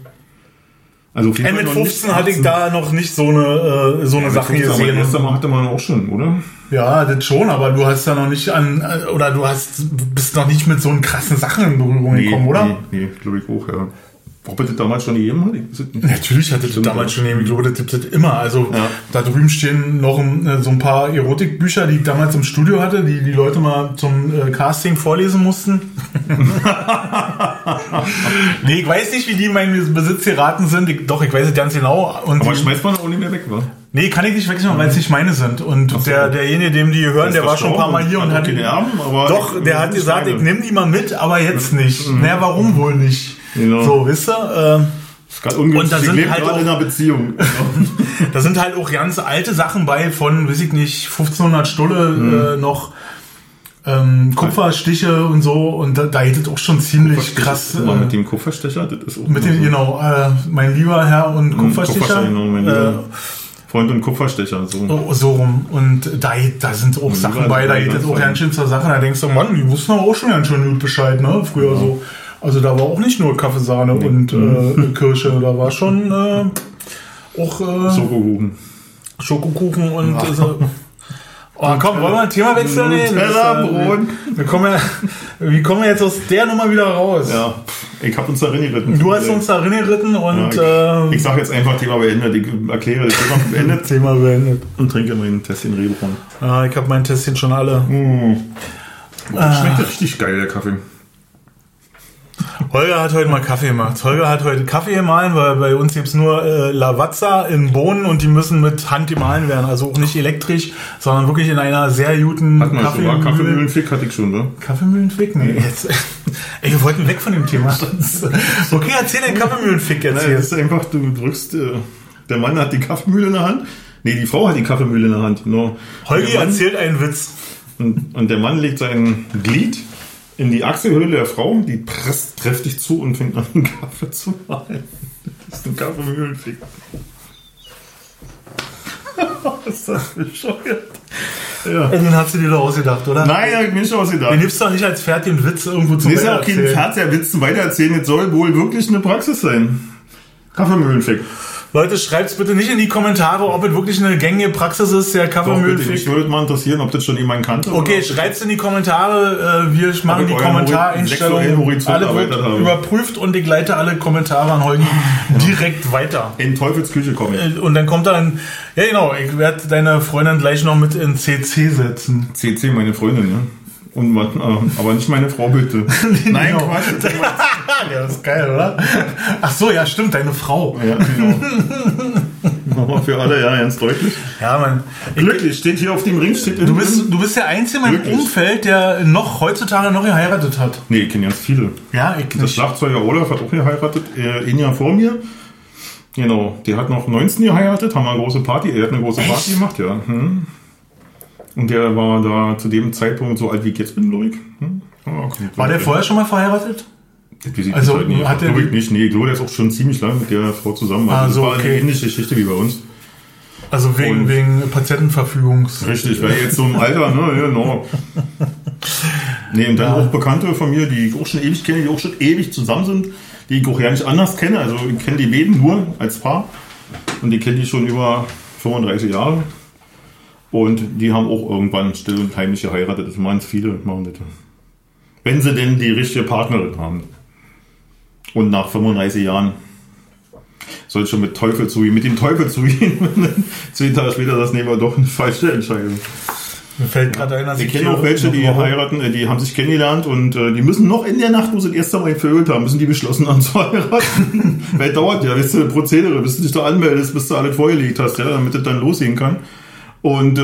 Also auf jeden Fall mit 15 hatte ich da noch nicht so eine, äh, so eine ja, Sache gesehen. Das hatte man auch schon, oder? Ja, das schon, aber du hast da noch nicht an, äh, oder du hast, bist noch nicht mit so einen krassen Sachen in Berührung nee, gekommen, oder? Nee, nee glaube ich auch, ja. Ob er das damals schon gegeben hat? Es nicht. Natürlich hatte das Stimmt, damals schon gegeben. Ich glaube, das gibt es immer. Also Ja. da drüben stehen noch äh, so ein paar Erotikbücher, die ich damals im Studio hatte, die die Leute mal zum äh, Casting vorlesen mussten. nee, ich weiß nicht, wie die in meinem Besitz geraten sind. Ich, doch, ich weiß es ganz genau. Und Aber die, schmeißt man auch nicht mehr weg, wa? nee, kann ich nicht wegnehmen, weil es nicht meine sind. Und so. der, derjenige, dem die hören, der, war schon ein paar Mal hier und hat hat... Erben, aber Doch, der hat gesagt, ich nehme die mal mit, aber jetzt nicht. Naja, warum wohl nicht? Genau. So, wisst ihr? Äh, Das ist gerade ungünstig. Und da ich sind lebe halt gerade auch- in einer Beziehung. Da sind halt auch ganz alte Sachen bei von, weiß ich nicht, 1500 Stulle Mhm. äh, noch ähm, Kupferstiche und so und da, da geht es auch schon ziemlich krass. Mal Äh, mit dem Kupferstecher, das ist auch mit dem, so- genau, äh, mein lieber Herr und Kupfersticher. Kupferstecher, genau, mein äh, lieber Freund und Kupferstecher. So. oh, so rum. Und da, da sind auch Sachen bei, da geht das es auch ganz schön zur Sache. Da denkst du, Mann, die wussten aber auch schon ganz schön gut Bescheid, ne? Früher so. Also da war auch nicht nur Kaffeesahne und Mhm. äh, Kirsche, da war schon äh, auch äh, Schokokuchen. Schokokuchen und äh, so. Oh, komm, wollen wir ein Thema wechseln? Nee, Nutella, äh, Brot. Wir, wir kommen ja, wie kommen wir jetzt aus der Nummer wieder raus? Ja, ich habe uns darin geritten. Du hast uns darin geritten und Ja, ich, äh, ich sage jetzt einfach Thema beendet. Ich erkläre das Thema beendet Thema beendet. und trinke mein Tässchen Rebron. Ah, ich habe mein Testchen schon alle. Schmeckt richtig geil, der Kaffee. Holger hat heute mal Kaffee gemacht. Holger hat heute Kaffee gemahlen, weil bei uns gibt's nur äh, Lavazza in Bohnen und die müssen mit Hand gemahlen werden. Also auch nicht elektrisch, sondern wirklich in einer sehr guten Hat man schon. Kaffeemühlenfick hatte ich schon, ne? Kaffeemühlenfick? Nee, jetzt. Ey, wir wollten weg von dem Thema. Okay, erzähl den Kaffeemühlenfick jetzt Nein, hier. das ist einfach, du drückst, äh, der Mann hat die Kaffeemühle in der Hand. Nee, die Frau hat die Kaffeemühle in der Hand. Genau. Holgi Der Mann- erzählt einen Witz. Und, und der Mann legt sein Glied in die Achselhöhle der Frau, die presst kräftig zu und fängt an, den Kaffee zu mahlen. Das ist ein Kaffeemühlenfick. ist das bescheuert? Ja. Den hast du dir doch ausgedacht, oder? Nein, hab ich mir nicht ausgedacht. Den gibst du doch nicht als fertigen Witz irgendwo zum Das ist ja auch kein Weitererzählen. Fernsehwitz zum Weitererzählen. Jetzt soll wohl wirklich eine Praxis sein. Kaffeemühlenfick. Leute, schreibt's bitte nicht in die Kommentare, ob es wirklich eine gängige Praxis ist, der. Kaffeemühlenfick. Mich würde mal interessieren, ob das schon jemand kannte. Okay, oder ob- schreibt's in die Kommentare. äh, Wir machen ich die Kommentareinstellungen. Alle wird überprüft und ich leite alle Kommentare an Holgi direkt weiter. In Teufels Küche komme ich. Äh, Und dann kommt dann, ja genau, ich werde deine Freundin gleich noch mit in CC setzen. CC, meine Freundin, ne? Und äh, aber nicht meine Frau, bitte. Nein, Genau. Quatsch. ja, das ist geil, oder? Ach so, ja, stimmt, deine Frau. Ja, genau. Nochmal für alle, ja, ganz deutlich. Ja, man. Ich, Glücklich, steht hier auf dem Ring, steht du, bist, du bist der Einzige in meinem. Umfeld, der noch heutzutage noch geheiratet hat. Nee, ich kenne ganz viele. Ja, ich Der nicht. Schlagzeuger Olaf hat auch geheiratet, äh, ein Jahr vor mir. Genau, der hat noch 19 geheiratet, haben wir eine große Party, er hat eine große Party gemacht, ja. Hm. Und der war da zu dem Zeitpunkt so alt wie ich jetzt bin, glaube ich. Hm? Okay. War der vorher schon mal verheiratet? Ich Also, halt nicht. hat Glaube ich nicht. Nee, der ist auch schon ziemlich lange mit der Frau zusammen. Also, so, das war okay. eine ähnliche Geschichte wie bei uns. Also wegen, Und- wegen Patientenverfügungs. Richtig, weil jetzt so im Alter, ne, ja, genau. Nee, und dann auch Bekannte von mir, die ich auch schon ewig kenne, die auch schon ewig zusammen sind, die ich auch ja nicht anders kenne. Also ich kenne die beiden nur als Paar und die kenne ich schon über 35 Jahre. Und die haben auch irgendwann still und heimlich geheiratet. Das meinen viele, machen das. Wenn sie denn die richtige Partnerin haben. Und nach 35 Jahren soll es schon mit Teufel zugehen, mit dem Teufel zugehen. Zehn Tage später das nehmen wir doch eine falsche Entscheidung. Mir fällt gerade ein, dass Ich kenne auch welche, die noch- heiraten, äh, die haben sich kennengelernt und äh, die müssen noch in der Nacht, wo sie das erste Mal gevögelt haben, müssen die beschlossen haben zu heiraten. Weil dauert ja, weißt du, Prozedere, bis du dich da anmeldest, bis du alles vorgelegt hast, ja, damit das dann losgehen kann. Und äh,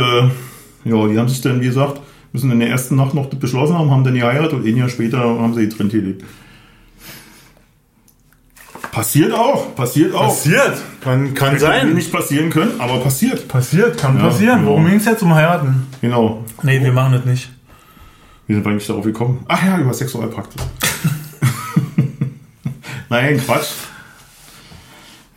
ja, die haben sich dann, wie gesagt, müssen in der ersten Nacht noch beschlossen haben, haben dann geheiratet und ein Jahr später haben sie getrennt gelebt. Passiert auch, passiert auch. Passiert. Kann, kann sein. nicht passieren können, aber passiert. Passiert, kann Ja, passieren. genau. Worum ging es jetzt um heiraten? Genau. Nee, wir machen das nicht. Wie sind wir eigentlich darauf gekommen? Ach ja, über Sexualpraktik. Nein, Quatsch.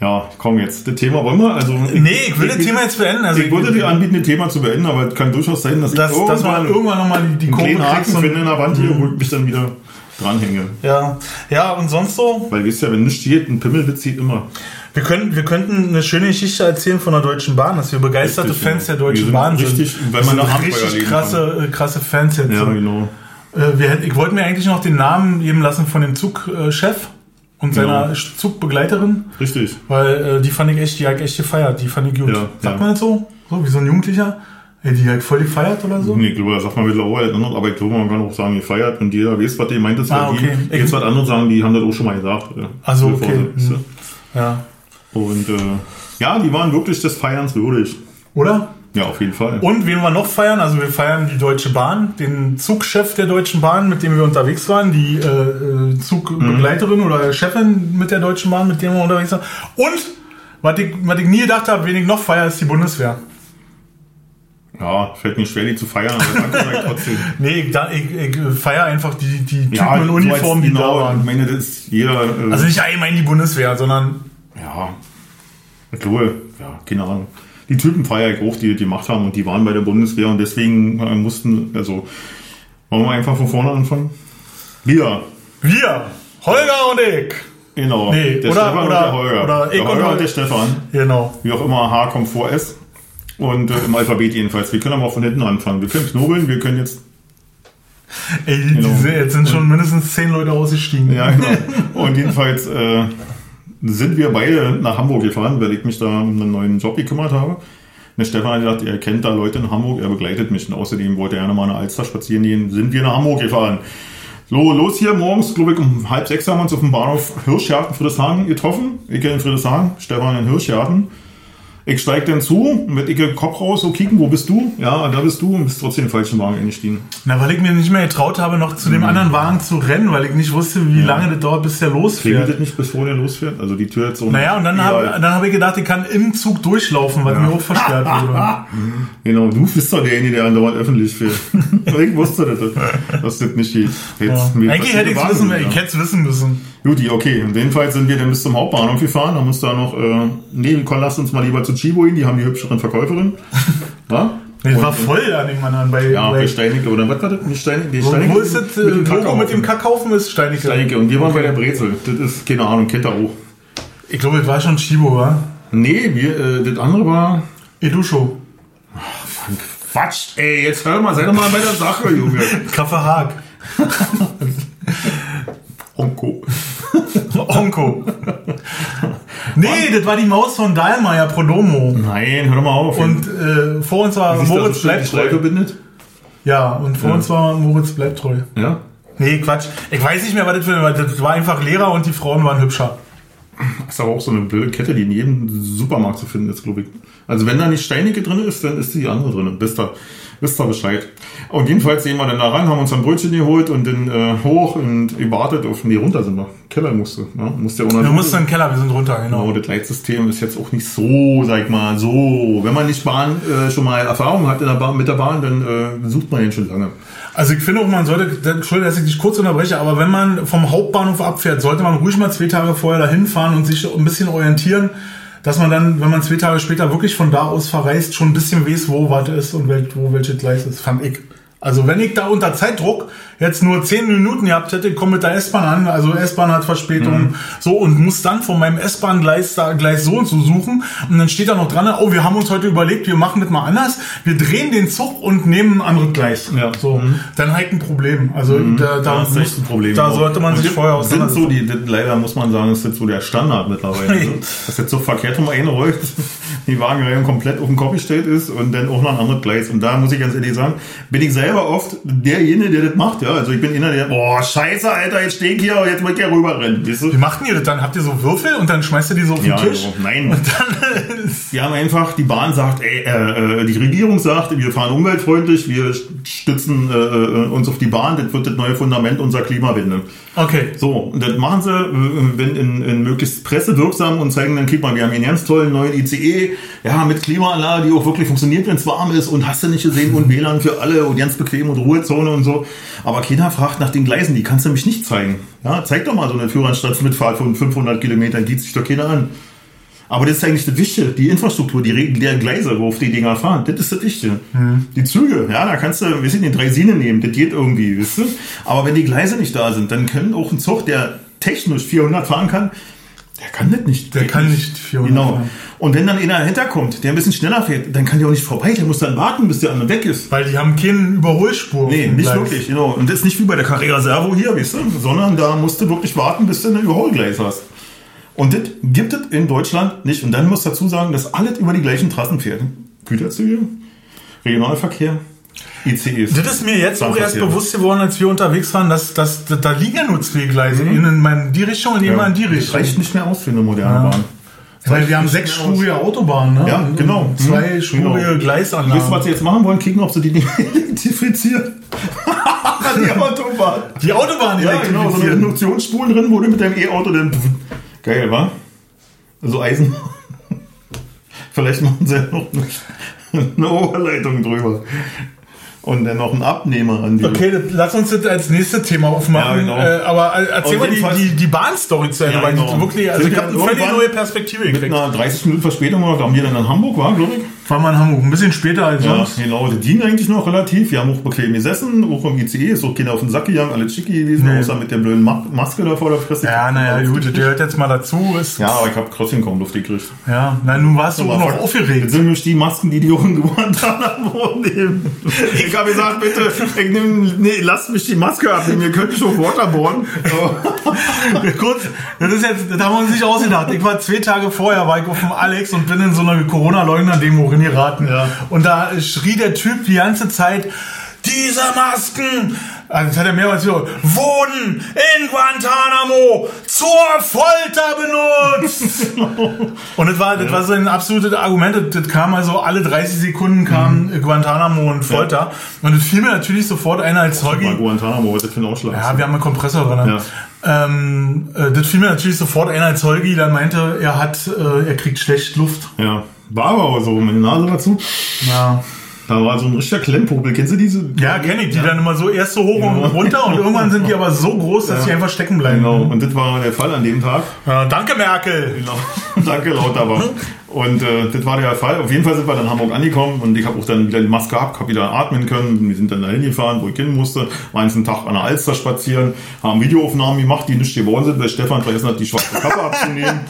Ja, komm jetzt. Das Thema wollen wir? Also, Nee, ich will das Thema jetzt beenden. Also Ich wollte dir anbieten, das Thema zu beenden, aber es kann durchaus sein, dass dass, ich dass man irgendwann nochmal die, die Kurve kriegst. und- finde in der Wand hier, wo ich mich dann wieder dranhänge. Ja. ja, und sonst so? Weil, wisst ja, wenn nichts steht, ein Pimmelwitz zieht immer. Wir, können, wir könnten eine schöne Geschichte erzählen von der Deutschen Bahn, dass wir begeisterte Richtig, Fans ja. der Deutschen sind Bahn sind. richtig, weil Wir man sind richtig krasse, äh, krasse Fans jetzt. Ja, genau. Äh, wir, ich wollte mir eigentlich noch den Namen geben lassen von dem Zugchef. und seiner Zugbegleiterin. Richtig. Weil äh, die fand ich echt, die hat echt gefeiert. Die fand ich gut. Ja, Sagt ja. man das so? So wie so ein Jugendlicher? Ey, die hat voll gefeiert oder so? Nee, ich glaube, das sagt man mittlerweile anders, aber ich glaube, man kann auch sagen, gefeiert und jeder weiß, was die meint, ist, Ah, okay. die jetzt was andere sagen, die haben das auch schon mal gesagt. Ach so, bevor okay. sie- Hm. Ja. Und äh, ja, die waren wirklich des Feierns würdig. Oder? Ja, auf jeden Fall. Und wen wir noch feiern? Also wir feiern die Deutsche Bahn, den Zugchef der Deutschen Bahn, mit dem wir unterwegs waren, die äh, äh, Zugbegleiterin oder Chefin mit der Deutschen Bahn, mit dem wir unterwegs waren. Und was ich, was ich nie gedacht habe, wen ich noch feiere, ist die Bundeswehr. Ja, fällt mir schwer, die zu feiern, aber danke sag ich trotzdem. Nee, ich, da- ich, ich feiere einfach die, die Typen ja, in Uniform, die da genau, Ich waren. meine, das ist jeder. Äh, Also nicht allgemein die Bundeswehr, sondern ja, ich glaube, ja, keine Ahnung. Die Typen feiere ich auch, die das gemacht haben und die waren bei der Bundeswehr und deswegen äh, mussten, also, wollen wir einfach von vorne anfangen? Wir. wir, Holger und ich. Genau. Nee, der oder- Stefan und oder- der Holger. oder ich der und Holger und Holger. der Stefan. Genau. Wie auch immer, H kommt vor S. Und äh, im Alphabet jedenfalls. Wir können aber auch von hinten anfangen. Wir können knobeln, wir können jetzt. Ey, Genau. diese, jetzt sind schon mindestens zehn Leute ausgestiegen. Ja, genau. Und jedenfalls äh, sind wir beide nach Hamburg gefahren, weil ich mich da um einen neuen Job gekümmert habe. Der Stefan hat gesagt, er kennt da Leute in Hamburg, er begleitet mich. Und außerdem wollte er gerne mal eine Alster spazieren gehen. Sind wir nach Hamburg gefahren. So, los hier morgens, glaube ich, um halb sechs haben wir uns auf dem Bahnhof Hirschgarten, Friedrichshagen getroffen. Ich in Friedrichshagen, Stefan in Hirschgarten. Ich steig dann zu, mit ich Kopf raus, so kicken, wo bist du? Ja, da bist du und bist trotzdem den falschen Wagen eingestiegen. Na, weil ich mir nicht mehr getraut habe, noch zu dem Mhm. anderen Wagen zu rennen, weil ich nicht wusste, wie lange das dauert, bis der Klingelt losfährt. das nicht, bevor der losfährt? Also die Tür jetzt so. Naja, und dann habe hab ich gedacht, ich kann im Zug durchlaufen, was mir auch versperrt wurde. Genau, du bist doch derjenige, der andauernd öffentlich fährt. ich wusste das, dass das nicht geht. Ja. Jetzt Eigentlich hätte ich es wissen, ja. ich hätte es wissen müssen. Juti, okay. In dem Fall sind wir dann bis zum Hauptbahnhof gefahren, haben uns da noch, äh, nee, komm, lass uns mal lieber zu Chibo hin, die haben die hübscheren Verkäuferinnen. Ja? Nee, das war voll an dem anderen bei, Ja, bei bei Steinecke, oder was war das? Nicht Steinecke, die wo, ist das äh, mit dem Logo Kackhaufen. mit dem Kackhaufen ist Steinecke. Steinecke. Und wir waren bei der Brezel. Das ist, keine Ahnung, kennt ihr auch. Ich glaube, das war schon Chibo, wa? Nee, wir, äh, das andere war, Edusho. Quatsch, ey, jetzt hör mal, sei doch mal bei der Sache, Junge. Kaffee Haag. Onko. Onko. nee, das war die Maus von Dahlmeier Prodomo. Nein, hör doch mal auf. Und äh, vor uns war Siehst Moritz du bleibt treu. Ja, und vor Ja. uns war Moritz bleibt treu. Ja. Nee, Quatsch. Ich weiß nicht mehr, was das für war. Das war einfach Lehrer und die Frauen waren hübscher. Ist aber auch so eine blöde Kette, die in jedem Supermarkt zu finden ist, glaube ich. Also wenn da nicht Steinige drin ist, dann ist die andere drin. Wisst ihr, wisst ihr Bescheid. Und jedenfalls sehen wir dann da ran, haben uns ein Brötchen geholt und dann äh, hoch und gewartet auf, nee, runter sind wir. Keller musste, ne? Musste ja Du musst in den Keller, wir sind runter, genau. Genau, das Leitsystem ist jetzt auch nicht so, sag ich mal, so. Wenn man nicht Bahn äh, schon mal Erfahrung hat in der Bahn, mit der Bahn, dann äh, sucht man den schon lange. Also ich finde auch, man sollte, Entschuldigung, dass ich dich kurz unterbreche, aber wenn man vom Hauptbahnhof abfährt, sollte man ruhig mal zwei Tage vorher dahin fahren und sich ein bisschen orientieren, dass man dann, wenn man zwei Tage später wirklich von da aus verreist, schon ein bisschen weiß, wo was ist und wo welches Gleis ist, fand ich. Also wenn ich da unter Zeitdruck jetzt nur zehn Minuten gehabt hätte, komme mit der S-Bahn an, also S-Bahn hat Verspätung, so und muss dann von meinem S-Bahn-Gleis da Gleis so und so suchen und dann steht da noch dran, oh, wir haben uns heute überlegt, wir machen das mal anders, wir drehen den Zug und nehmen ein anderes Gleis. Ja. So, dann halt ein Problem. Also da, da, Das ist echt ein Problem. da sollte man sich das vorher sind so die, das, leider muss man sagen, ist jetzt so der Standard mittlerweile. ne? Dass jetzt so verkehrt rum einrollt, die Wagenreihe komplett auf den Kopf gestellt ist und dann auch noch ein anderes Gleis. Und da muss ich ganz ehrlich sagen, bin ich selber oft derjenige, der das macht. Ja, also ich bin einer, der, boah, scheiße, Alter, jetzt stehe ich hier jetzt muss ich ja rüberrennen. Weißt du? Wie macht ihr das dann? Habt ihr so Würfel und dann schmeißt ihr die so auf den Ja, Tisch? also, nein. Und dann Wir haben einfach, die Bahn sagt, ey, äh, äh, die Regierung sagt, wir fahren umweltfreundlich, wir stützen äh, äh, uns auf die Bahn, das wird das neue Fundament unserer Klimawende. Okay. So, und das machen sie, äh, wenn in, in möglichst pressewirksam und zeigen dann, guck mal, wir haben hier einen ganz tollen neuen ICE, ja, mit Klimaanlage, die auch wirklich funktioniert, wenn es warm ist und hast du nicht gesehen und WLAN für alle und ganz bequem und Ruhezone und so. Aber keiner fragt nach den Gleisen, die kannst du mich nicht zeigen. Ja, zeig doch mal so eine Führerstandsmitfahrt von 500 Kilometern, geht sich doch keiner an. Aber das ist eigentlich das Wichtige, die Infrastruktur, die Re- der Gleise, worauf die Dinger fahren, das ist das Wichtige. Die Züge, ja, da kannst du, wir sind den drei Sine nehmen, das geht irgendwie, weißt du? Aber wenn die Gleise nicht da sind, dann können auch ein Zug, der technisch 400 fahren kann, der kann das nicht. Der kann nicht 400 Genau. fahren. Und wenn dann einer dahinter kommt, der ein bisschen schneller fährt, dann kann der auch nicht vorbei. Der muss dann warten, bis der andere weg ist. Weil die haben keine Überholspur. Nee, nicht wirklich, genau. Und das ist nicht wie bei der Carrera Servo hier, weißt du, sondern da musst du wirklich warten, bis du ein Überholgleis hast. Und das gibt es in Deutschland nicht. Und dann muss dazu sagen, dass alles über die gleichen Trassen fährt. Güterzüge, Regionalverkehr, ICEs. Das ist mir jetzt auch erst bewusst geworden, als wir unterwegs waren, dass, dass, dass da liegen ja nur zwei Gleise. In, in die Richtung und immer in die Das Richtung. reicht nicht mehr aus für eine moderne Ja. Bahn. Weil wir haben sechsspurige Autobahnen, ne? Ja, genau. Zwei spurige Genau. Gleisanlagen. Du, was sie jetzt machen wollen? Kicken, ob sie die elektrifizieren. die Autobahn. Die Autobahn Ja, genau, so eine. Induktionsspulen drin, wo du mit deinem E-Auto dann. Geil, wa? Also Eisen. Vielleicht machen sie ja noch eine Oberleitung drüber. Und dann noch einen Abnehmer an die. Okay, lass uns das als nächstes Thema aufmachen. Ja, genau. äh, aber äh, erzähl mal die, die, die Bahnstory zu Ende, Ja, weil die genau. wirklich, also ich habe eine völlig neue Perspektive Mit gekriegt. einer 30 Minuten Verspätung oder haben wir dann in Hamburg, war, glaube ich. Fahren wir in Hamburg, ein bisschen später als Ja, sonst. genau. Die dienen eigentlich noch relativ. Wir haben auch bequem gesessen, auch im ICE, ist auch keiner auf den Sack gegangen, alle schicki gewesen, Nee. außer mit der blöden Ma Maske da vor der Fresse. Ja, naja, gut, das gehört jetzt mal dazu. Ist, Ja, aber ich habe trotzdem kaum Luft gekriegt. ja, na, nun warst du auch noch aufgeregt. sind nämlich die Masken, die die auch in Guantanamo nehmen. Ich habe gesagt, bitte, ich nehm, nee, lasst mich die Maske abnehmen, ihr könnt mich auf Waterborne. Kurz, das ist jetzt, das haben wir uns nicht ausgedacht. Ich war zwei Tage vorher, war ich auf dem Alex und bin in so einer Corona-Leugner-Demo reingeraten. Ja. Und da schrie der Typ die ganze Zeit, diese Masken, also das hat er mehrmals gehört, wurden in Guantanamo zur Folter benutzt. und das war, das war so ein absolutes Argument. Das, kam also alle 30 Sekunden kam Guantanamo und Folter. Und das fiel mir natürlich sofort ein als Zeuge. Guantanamo, was ist das für ein Ausschlag? Ja, wir haben einen Kompressor drin. Ja. Ähm, äh, das fiel mir natürlich sofort ein, als Holgi dann meinte, er hat, äh, er kriegt schlecht Luft. ja. War aber auch so, meine Nase dazu. Ja, Da war so ein richtiger Klemmpopel. Kennst du diese? ja kenne ich. Die dann immer so erst so hoch und runter und irgendwann sind die aber so groß, dass sie einfach stecken bleiben. Genau, und das war der Fall an dem Tag. Ja, danke, Merkel. Genau. Danke, Lauterbach. Und äh, das war der Fall. Auf jeden Fall sind wir dann in Hamburg angekommen und ich habe auch dann wieder die Maske gehabt, habe wieder atmen können. Wir sind dann dahin gefahren, wo ich hin musste. War einen Tag an der Alster spazieren, haben Videoaufnahmen gemacht, die nicht geworden sind, weil Stefan vergessen hat, die schwarze Kappe abzunehmen.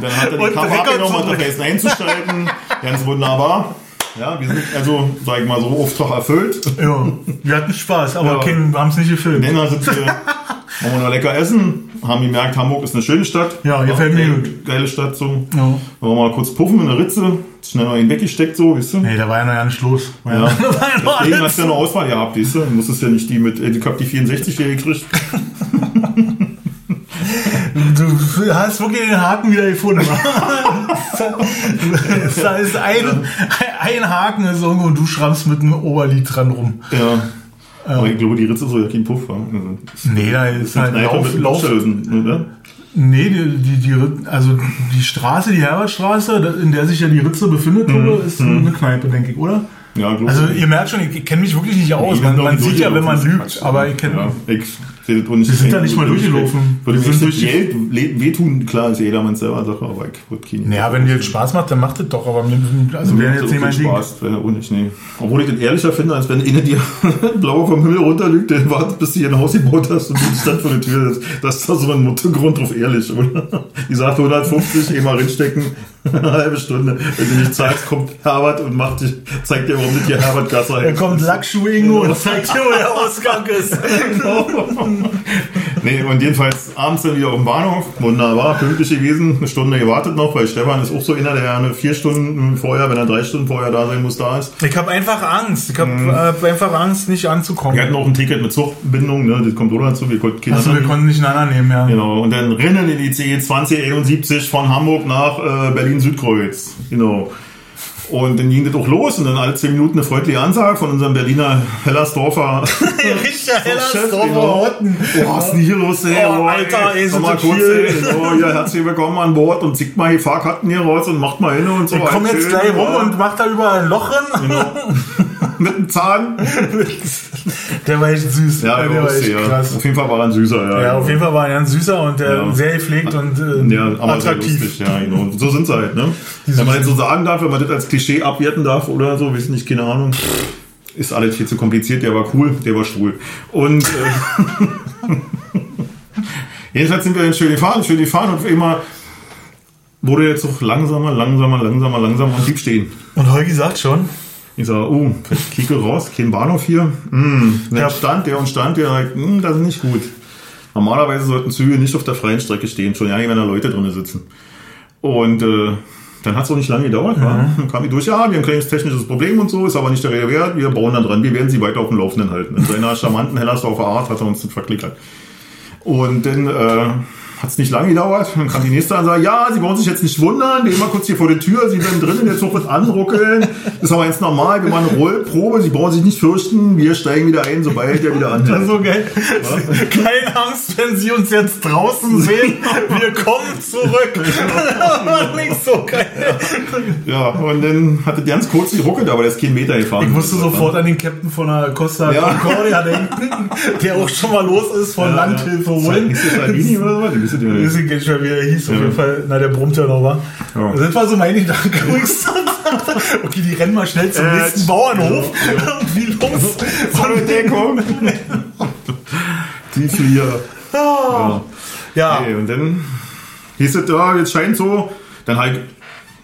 Dann hat er die Rekord abgenommen, hat vergessen einzuschalten. Ganz wunderbar. Ja, wir sind also, sag ich mal, so Auftrag erfüllt. Ja, wir hatten Spaß, aber Ja. wir haben es nicht gefilmt. Dann sind wir, haben wir noch lecker essen, haben gemerkt, Hamburg ist eine schöne Stadt. Ja, gefällt mir gut. Geile Stadt so. Ja. Dann waren wir mal kurz puffen in der Ritze, schnell mal ihn weggesteckt, so, weißt du? Nee, da war ja noch gar nicht los. Ja. Da war ja noch Deswegen hast du ja eine Auswahl gehabt, weißt du? Du musstest ja nicht die mit, äh, ich hab die 64 hier gekriegt. Du hast wirklich den Haken wieder gefunden. da ist ein, ein Haken ist irgendwo und du schrammst mit einem Oberlid dran rum. Ja. Aber ich glaube, die Ritze soll ja kein Puff haben. Also, Nee, da ist halt Kneipe Lauf, Lauf. Luftschlösen, oder? Nee, die, die, die, also die Straße, die Herbertstraße, in der sich ja die Ritze befindet, Tobe, ist eine Kneipe, denke ich, oder? Ja, Also ihr merkt schon, ich kenne mich wirklich nicht aus. Ich Man, man sieht ja, wenn man lügt, aber ich kenne... Ja, ich auch nicht. Wir sind da nicht mal durchgelaufen. Würde Wir mir sind durch Geld wehtun, klar, ist ja jedermanns selber Sache, aber ich würde keine. Naja, wenn dir das Spaß macht, dann macht es doch, aber mir, also wäre jetzt nicht mein Ding. Spaß, wäre auch nicht, nee. Obwohl ich das ehrlicher finde, als wenn eine dir blaue vom Himmel runterlügt, dann wartet, bis du hier ein Haus gebaut hast und die stand vor der Tür. Das, das ist da so ein Muttergrund drauf ehrlich, oder? Die sagt 150, eh mal reinstecken, eine halbe Stunde. Wenn du nicht zahlst, kommt Herbert und macht dich, zeigt dir, warum das hier Herbert Gasser Da kommt Lackschuh Ingo und zeigt dir, wo der Ausgang ist. Nee, und jedenfalls abends dann wieder auf dem Bahnhof. Wunderbar, pünktlich gewesen. Eine Stunde gewartet noch, weil Stefan ist auch so einer, der eine vier Stunden vorher, wenn er drei Stunden vorher da sein muss, da ist. Ich habe einfach Angst. Ich habe äh, einfach Angst, nicht anzukommen. Wir hatten auch ein Ticket mit Zuchtbindung, ne? das kommt auch dazu. Wir konnten Also wir konnten nicht einander nehmen, ja. Genau, und dann rennen in die ICE 2071 von Hamburg nach äh, Berlin-Südkreuz. Genau. Und dann ging das auch los und dann alle zehn Minuten eine freundliche Ansage von unserem Berliner Hellersdorfer Richter Hellersdorfer Horten. Oh, was ist denn hier los, ey? Oh, Alter, ey, komm sind mal so kurz, viel. ey. Oh, ja, herzlich willkommen an Bord und zieht mal die Fahrkarten hier raus und macht mal hin und so. Ich komme jetzt gleich rum und mach da überall ein Loch drin. Mit dem Zahn. Der war echt süß. Ja, der war echt ja. krass. Auf jeden Fall war er ein süßer, ja. Ja, auf jeden Fall war er ganz süßer und äh, sehr gepflegt und äh, Ja, aber attraktiv. lustig, ja, genau. So sind sie halt, ne? Wenn man jetzt so sagen darf, wenn man das als Klischee abwerten darf oder so, weiß nicht, keine Ahnung. Ist alles viel zu kompliziert, der war cool, der war schwul. Und äh, jedenfalls sind wir dann schön gefahren, schön gefahren und immer wurde der Zug langsamer, langsamer, langsamer, langsamer und blieb stehen. Und Holgi sagt schon, Ich sage, oh, ich kicke raus, kein Bahnhof hier. Hm, dann Ja. stand der und stand der, halt, hm, das ist nicht gut. Normalerweise sollten Züge nicht auf der freien Strecke stehen, schon ja nicht, wenn da Leute drin sitzen. Und äh, dann hat es auch nicht lange gedauert. wa? Dann kam die durch, ja, wir haben ein kleines technisches Problem und so, ist aber nicht der Rede wert, wir bauen dann dran, wir werden sie weiter auf dem Laufenden halten. In seiner charmanten Hellersdorfer Art hat er uns das verklickert. Und dann äh, hat es nicht lange gedauert. Dann kam die nächste Ansage, ja, Sie brauchen sich jetzt nicht wundern, wir gehen mal kurz hier vor der Tür, Sie werden drinnen, der Zug wird anruckeln. Das ist aber jetzt normal, wir machen eine Rollprobe, Sie brauchen sich nicht fürchten, wir steigen wieder ein, sobald der wieder das ist anhält. so geil. Keine Angst, wenn Sie uns jetzt draußen sehen. Wir kommen zurück. Nicht so geil. Ja, und dann hatte ganz kurz geruckelt, aber der ist keinen Meter gefahren. Ich musste sofort an den Captain von der Costa Ja. Concordia denken, der auch schon mal los ist von Landhilfe holen. Das? Die ja Ich nicht. weiß nicht mehr, wie er hieß, auf Ja. jeden Fall. Na, der brummt ja noch, wa? Ja. Das war so meine Gedanken. wo ich stand. okay, die rennen mal schnell zum Äh, nächsten Bauernhof. Wie los? Zur Deckung. Die Flieger. Ah. Ja. Okay, und dann hieß es, ja, jetzt scheint so, dann halt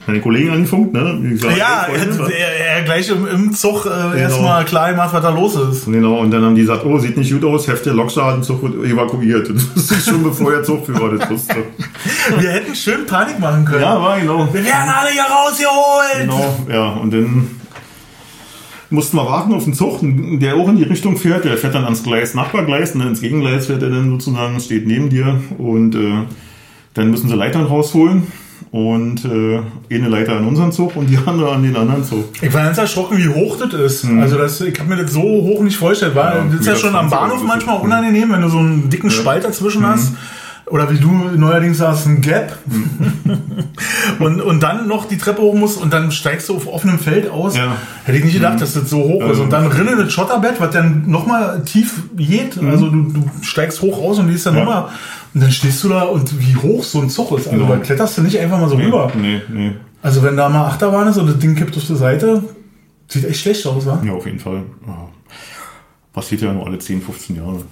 meine Kollegen angefunkt, ne? Gesagt, Ja, ey, Freunde, er, er gleich im, im Zug äh, erstmal klar gemacht, was da los ist. Genau, und dann haben die gesagt, oh, sieht nicht gut aus, Heft der Lokschaden, Zug wird evakuiert. Das ist schon bevor der Zugführer das wusste. Wir hätten schön Panik machen können. Ja, war genau. Wir werden alle hier rausgeholt. Genau, ja, und dann mussten wir warten auf den Zug, der auch in die Richtung fährt. Der fährt dann ans Gleis, Nachbargleis, und dann ins Gegengleis fährt er dann sozusagen, steht neben dir und äh, dann müssen sie Leitern rausholen und äh, eine Leiter an unseren Zug und die andere an den anderen Zug. Ich war ganz erschrocken, wie hoch das ist. Also das, ich habe mir das so hoch nicht vorgestellt. War, Ja, das ist ja schon am 20 Bahnhof so. manchmal unangenehm, wenn du so einen dicken Spalt dazwischen hast. Oder wie du neuerdings sagst, ein Gap. und, und dann noch die Treppe hoch musst und dann steigst du auf offenem Feld aus. Ja. Hätte ich nicht gedacht, dass das so hoch ist. Und dann rinnen das Schotterbett, was dann nochmal tief geht. Also du, du steigst hoch aus und liest dann Ja. nochmal. Und dann stehst du da und wie hoch so ein Zug ist. Also da kletterst du nicht einfach mal so rüber. Nee, nee. Also wenn da mal Achterbahn ist und das Ding kippt auf die Seite, sieht echt schlecht aus, wa? Ja, auf jeden Fall. Ja. Passiert ja nur alle 10, 15 Jahre.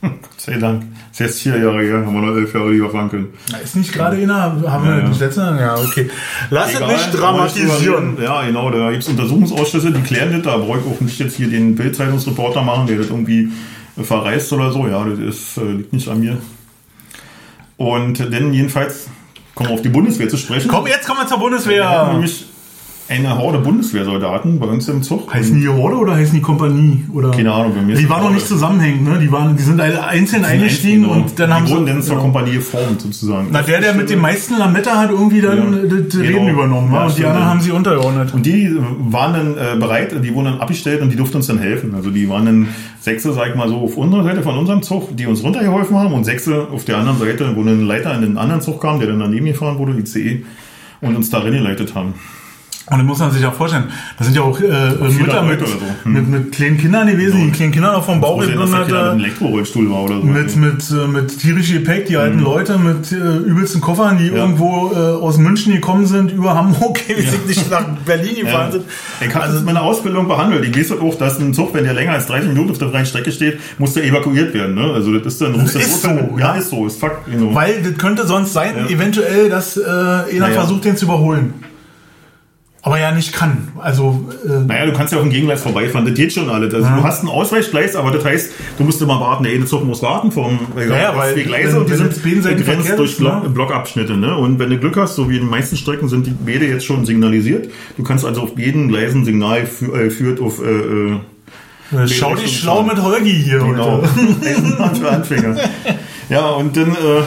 Gott sei Dank. Das ist jetzt vier Jahre her, haben wir noch elf Jahre lieber fahren können. Ist nicht gerade einer, haben wir Ja, nicht letzte? Ja, okay. Lass es Egal, wir nicht dramatisieren. Ja, genau, da gibt es Untersuchungsausschüsse, die klären das. Da brauche ich auch nicht jetzt hier den Bildzeitungsreporter machen, der das irgendwie verreist oder so. Ja, das ist, äh, liegt nicht an mir. Und dann jedenfalls kommen wir auf die Bundeswehr zu sprechen. Komm, jetzt kommen wir zur Wir hatten Bundeswehr. nämlich eine Horde Bundeswehrsoldaten bei uns im Zug. Heißen die Horde oder heißen die Kompanie? Oder? Keine Ahnung, bei mir ist Die waren noch nicht zusammenhängend, ne? Die, waren, die sind alle einzeln eingestiegen Genau. und dann haben die sie. wurden dann zur genau. Kompanie geformt sozusagen. Na, der, der mit dem meisten Lametta hat irgendwie dann Ja. das Reden Genau. übernommen? Ja, und die anderen haben sie untergeordnet. Und die waren dann äh, bereit, die wurden dann abgestellt und die durften uns dann helfen. Also die waren dann Sechse, sag ich mal so, auf unserer Seite von unserem Zug, die uns runtergeholfen haben und Sechse auf der anderen Seite, wo ein Leiter in den anderen Zug kam, der dann daneben gefahren wurde, die CE, und uns da reingeleitet haben. Und das muss man sich ja vorstellen. Das sind ja auch äh, Mütter mit, oder so. Hm. mit, mit kleinen Kindern gewesen, die kleinen Kinder noch vom Bauch Kinder hat. einem Elektrorollstuhl war oder so. Mit, mit, äh, mit tierischem Gepäck, die Mhm. alten Leute mit äh, übelsten Koffern, die irgendwo äh, aus München gekommen sind, über Hamburg, sie nicht nach Berlin gefahren Ja. sind. Ich habe das in meiner Ausbildung behandelt. Ich weiß auch, dass ein Zug, wenn der länger als 30 Minuten auf der freien Strecke steht, muss der evakuiert werden. Ne? Also das ist dann... Das ist so, Ja, ja. ist so. Ist Fakt. Genau. Weil das könnte sonst sein, Ja. eventuell, dass äh, einer versucht, den zu überholen. Aber ja nicht kann. Also, äh, Naja, du kannst ja auf dem Gegengleis vorbeifahren, das geht schon alles. Also du hast ein Ausweichgleis, aber das heißt, du musst immer warten, der eine Zug muss warten vom Naja, weil zwei Gleise wenn- und die sind begrenzt durch Block, ne? Blockabschnitte. Ne? Und wenn du Glück hast, so wie in den meisten Strecken sind die beide jetzt schon signalisiert. Du kannst also auf jeden Gleis ein Signal fü äh, führt auf äh, äh, schau dich schlau fahren. mit Holgi hier Genau. Für Anfänger. Ja, und dann äh,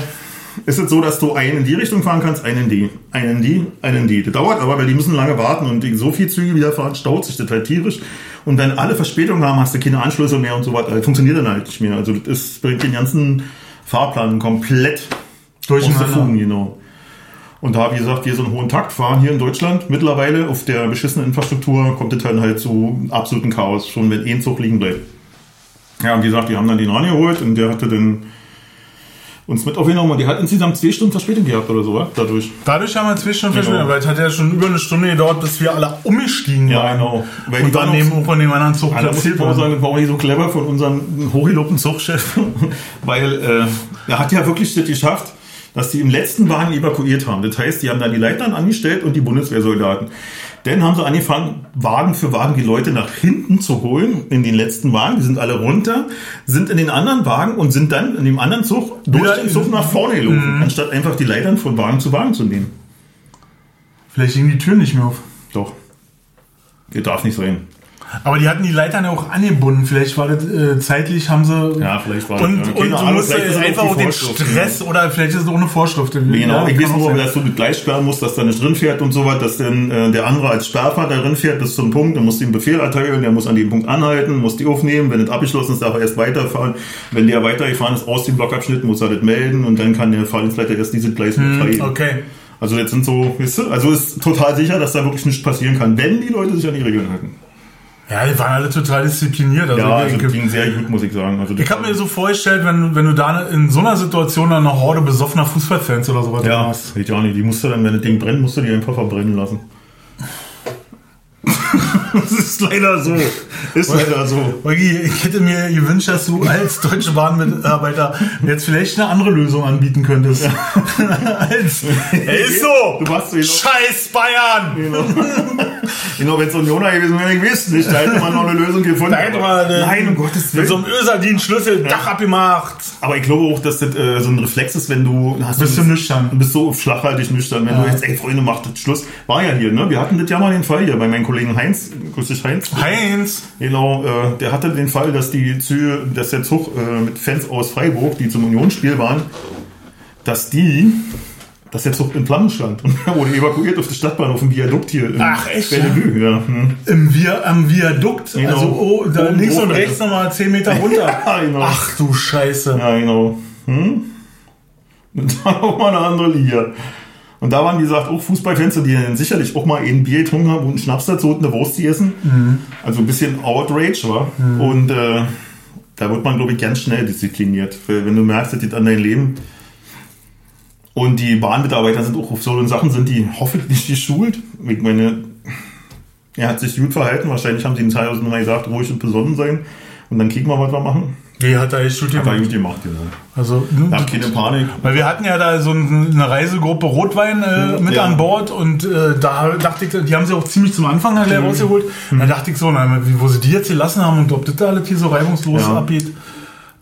ist es so, dass du einen in die Richtung fahren kannst, einen in die, einen in die, einen in die. Das dauert aber, weil die müssen lange warten und so viel Züge wieder fahren, staut sich das halt tierisch. Und wenn alle Verspätungen haben, hast du keine Anschlüsse mehr und so weiter. Das funktioniert dann halt nicht mehr. Also das ist, bringt den ganzen Fahrplan komplett der Durcheinander. Fugen, genau. Und da, wie gesagt, wir so einen hohen Takt fahren hier in Deutschland. Mittlerweile auf der beschissenen Infrastruktur kommt es dann halt zu absoluten Chaos, schon wenn ein Zug liegen bleibt. Ja, und wie gesagt, die haben dann den rangeholt und der hatte dann uns mit aufgenommen und die hat insgesamt zwei Stunden Verspätung gehabt oder so, dadurch. Dadurch haben wir zwei Stunden Genau. weil es hat ja schon über eine Stunde gedauert, bis wir alle umgestiegen Ja, waren. genau. Weil Und dann neben auch- von dem anderen Zug Ja, platziert waren. sagen, das war auch nicht so clever von unserem hochgelobten Zugchef, weil äh, er hat ja wirklich das geschafft, dass die im letzten Wagen evakuiert haben. Das heißt, die haben da die Leitern angestellt und die Bundeswehrsoldaten. Dann haben sie angefangen, Wagen für Wagen die Leute nach hinten zu holen, in den letzten Wagen. Die sind alle runter, sind in den anderen Wagen und sind dann in dem anderen Zug durch Wieder den Zug nach vorne gelaufen, anstatt einfach die Leitern von Wagen zu Wagen zu nehmen. Vielleicht ging die Tür nicht mehr auf. Doch. Ihr darf nicht sein. Aber die hatten die Leitern ja auch angebunden. Vielleicht war das äh, zeitlich, haben sie. Ja, vielleicht war und, das- ja, und du musst einfach auch den Vorschrift, Stress oder vielleicht ist es auch eine Vorschrift. Genau, Ja, ich weiß nur, dass du mit gleich sperren musst, dass da nicht drin fährt und so was, dass dann äh, der andere als Sperrfahrer drin fährt bis zum Punkt, dann musst du ihm Befehl erteilen, der muss an dem Punkt anhalten, muss die aufnehmen, wenn es abgeschlossen ist, darf er erst weiterfahren. Wenn der weitergefahren ist aus dem Blockabschnitt, muss er das melden und dann kann der Fahrdienstleiter erst diese Gleis. Hm, Okay. Also jetzt sind so, weißt du, also ist total sicher, dass da wirklich nichts passieren kann, wenn die Leute sich an die Regeln halten. Ja, die waren alle total diszipliniert. Also Ja, ich, also ich, ging sehr gut, muss ich sagen. Also ich habe mir so vorgestellt, wenn, du- wenn du da in so einer Situation dann eine Horde besoffener Fußballfans oder sowas ja, hast. geht ja auch nicht. Die musst du dann, wenn das Ding brennt, musst du die einfach verbrennen lassen. das ist leider so. Ist leider so. Olgi, ich hätte mir gewünscht, dass du als Deutsche Bahnmitarbeiter jetzt vielleicht eine andere Lösung anbieten könntest. als, ey, ist so! Du genau, Scheiß Bayern! genau wenn es Unioner gewesen wäre, ich weiß nicht, da hätte man noch eine Lösung gefunden. Da hätte man, Nein, um Gottes Mit Willen. so einem Öserdien-Schlüssel Dach abgemacht. Aber ich glaube auch, dass das äh, so ein Reflex ist, wenn du hast Bist du nüchtern? Du bist so flachhaltig nüchtern. Wenn du jetzt, ey Freunde, macht das Schluss. War ja hier, ne? Wir hatten das ja mal den Fall hier bei meinem Kollegen Heinz. Grüß dich, Heinz. Heinz! Genau, äh, der hatte den Fall, dass die Züge, dass der Zug äh, mit Fans aus Freiburg, die zum Unionsspiel waren, dass die, dass der Zug in Flammen stand und er wurde evakuiert auf der Stadtbahnhof im Viadukt hier. in Ach, echt, Bellevue, ja. Hm. Im Vi am Viadukt. Genau. Also oh, da Oben links und rechts nochmal 10 Meter runter. Ja, genau. Ach du Scheiße. Ja, genau. Hm? Und dann auch mal eine andere Liga. Und da waren, wie gesagt, auch Fußballfans, die dann sicherlich auch mal ein Bier getrunken haben und einen Schnaps dazu und eine Wurst gegessen. Also ein bisschen Outrage, war. Und äh, da wird man, glaube ich, ganz schnell diszipliniert. Weil Wenn du merkst, das geht an dein Leben. Und die Bahnmitarbeiter sind auch auf so Sachen, sind die hoffentlich geschult. Ich meine, er hat sich gut verhalten. Wahrscheinlich haben sie ihm teilweise mal gesagt, ruhig und besonnen sein. Und dann kicken wir, was wir machen. Wie hat er echt gut Hat er gemacht? gut gemacht, genau. Also, Hab keine Panik. weil wir hatten ja da so ein- eine Reisegruppe Rotwein äh, mit Ja. an Bord und äh, da dachte ich, die haben sie auch ziemlich zum Anfang gleich Mhm. rausgeholt. Da dachte ich so, na, wo sie die jetzt gelassen haben und ob das da alles hier so reibungslos Ja. abgeht.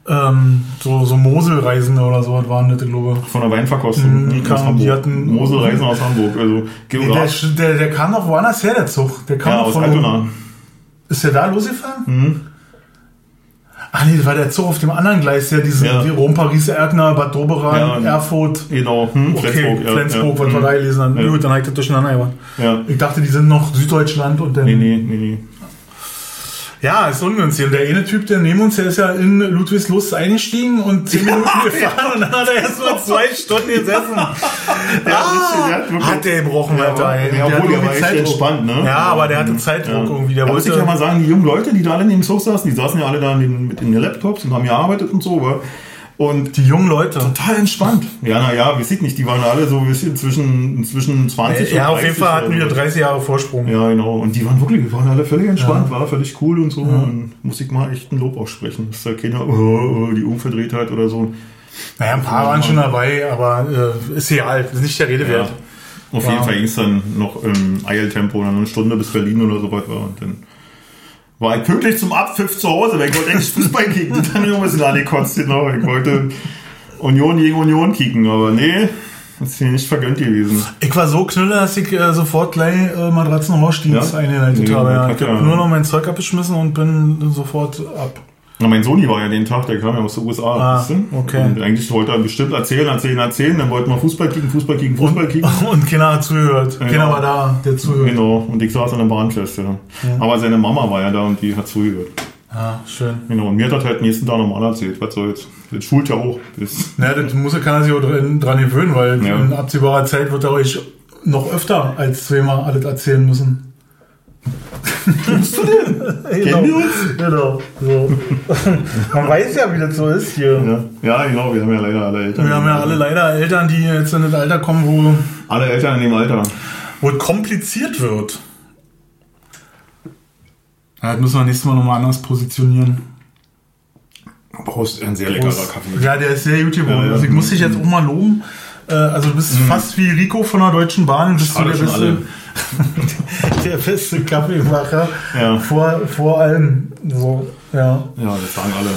Ähm, so, so Moselreisende oder so was waren das, ich glaube. Von der Weinverkostung Mhm, die kamen- die hatten- Moselreisen aus Hamburg. Also Der, geografisch. der, der kam doch woanders her, der Zug. Der kam Ja, aus von Altona. Ist der da losgefahren? Ach nee, das war der Zug auf dem anderen Gleis, der diesen Ja. die Rom, Paris, Erkner, Bad Doberan, Ja. Erfurt. Genau, hm, Okay, Flensburg. Flensburg, ja, was wir da gelesen haben. Ja. Gut, dann habe ich das durcheinander gemacht. Ja. Ich dachte, die sind noch Süddeutschland und dann. Nee, nee, nee, nee. Ja, ist ungünstig. Und der eine Typ, der neben uns, der ist ja in Ludwigslust eingestiegen und zehn Minuten gefahren und dann hat er erst mal zwei Stunden gesessen. Der richtig- der hat wirklich- Hat der gebrochen, Ja, Alter. ja, Der obwohl, der war echt Zeitdruck. entspannt, ne? Ja, aber der hatte Zeitdruck irgendwie. Der da muss ich wollte. ja mal sagen, die jungen Leute, die da alle in dem Zug saßen, die saßen ja alle da in den, mit den Laptops und haben gearbeitet und so. wa? Und die jungen Leute. total entspannt. Ja, naja, weiß ich nicht, die waren alle so ein bisschen zwischen, zwischen 20 Ja, und auf jeden 30 Fall hatten wir so. 30 Jahre Vorsprung. Ja, genau. Und die waren wirklich, die waren alle völlig entspannt, war völlig cool und so. Und muss ich mal echt ein Lob aussprechen, dass da keiner oh, oh, die Umverdrehtheit oder so. Naja, ein paar waren schon dabei, aber äh, ist egal, ist nicht der Rede Ja. wert. Auf Ja. jeden Fall ging es dann noch im Eiltempo, dann eine Stunde bis Berlin oder so weit war. Und dann war ich pünktlich zum Abpfiff zu Hause, weil ich wollte eigentlich Fußball kicken. Hat mich auch ein bisschen angekotzt, genau. Ich wollte Union gegen Union kicken, aber nee, das ist mir nicht vergönnt gewesen. Ich war so knülle, dass ich äh, sofort gleich äh, Matratzenhorstdienst Ja? eingeleitet Nee, habe. Ja. Ich habe ja- nur noch mein Zeug abgeschmissen und bin sofort ab. Na, mein Soni war ja den Tag, der kam ja aus den USA. Ah, weißt du? okay. Und eigentlich wollte er bestimmt erzählen, erzählen, erzählen. Dann wollten wir Fußball kicken, Fußball kicken, Fußball kicken. Und keiner hat zugehört. Ja. Keiner war da, der zuhört. Genau, und ich saß an der Bahn fest, ja. Aber seine Mama war ja da und die hat zugehört. Ja, schön. Genau, und mir hat das halt nächsten Tag nochmal erzählt. Was soll's? Das schult ja auch. Das, Ja, das muss, kann er sich auch dran, dran gewöhnen, weil Ja. in absehbarer Zeit wird er euch noch öfter als zweimal alles erzählen müssen. Bist du denn? Genau. wir uns? Genau. So. Man weiß ja, wie das so ist hier. Ja. ja, genau, wir haben ja leider alle Eltern. Wir haben ja alle leider Eltern, die jetzt in das Alter kommen, wo, Alle Eltern in dem Alter. wo es kompliziert wird. Ja, das müssen wir nächstes Mal nochmal anders positionieren. Prost, ein sehr leckerer Kaffee. Ja, der ist sehr gut geworden. Ja, ja. Also ich muss dich jetzt auch mal loben. Äh, also du bist fast wie Rico von der Deutschen Bahn. Bist du Schade der schon beste, der beste Kaffeemacher Ja. vor, vor allem. So, ja. Ja, das sagen alle.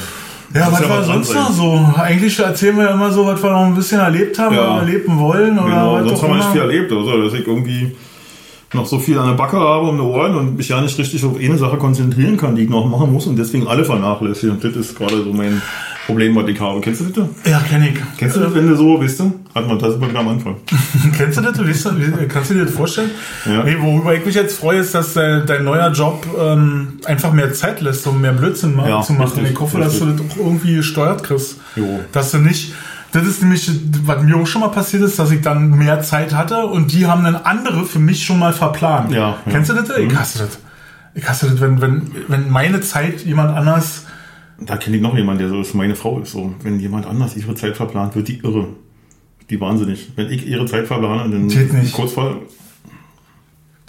Ja, was ja war was sonst noch so? Eigentlich erzählen wir ja immer so, was wir noch ein bisschen erlebt haben Ja. oder erleben wollen. Oder Genau, sonst haben wir nicht viel erlebt, also dass ich irgendwie noch so viel an der Backe habe um die Ohren und mich ja nicht richtig auf eine Sache konzentrieren kann, die ich noch machen muss und deswegen alle vernachlässige. Und das ist gerade so mein Problem, was ich habe. Kennst du das? Ja, kenn ich. Kennst du das, wenn du so, weißt du? Hat man, das ist mal wieder am Anfang. Kennst du das? Weißt, kannst du dir das vorstellen? Ja. Nee, worüber ich mich jetzt freue, ist, dass äh, dein neuer Job ähm, einfach mehr Zeit lässt, um mehr Blödsinn Ja, zu machen. richtig, ich hoffe, dass du richtig. das auch irgendwie gesteuert kriegst. Jo. Dass du nicht. Das ist nämlich, was mir auch schon mal passiert ist, dass ich dann mehr Zeit hatte und die haben dann andere für mich schon mal verplant. Ja, ja. Kennst du das? Ich Mhm. hasse das. Ich hasse das, wenn, wenn, wenn meine Zeit jemand anders. Da kenne ich noch jemanden, der so ist. Meine Frau ist so. Wenn jemand anders ihre Zeit verplant, wird die irre. Die wahnsinnig. Wenn ich ihre Zeit verplane, dann Geht nicht. kurz vor,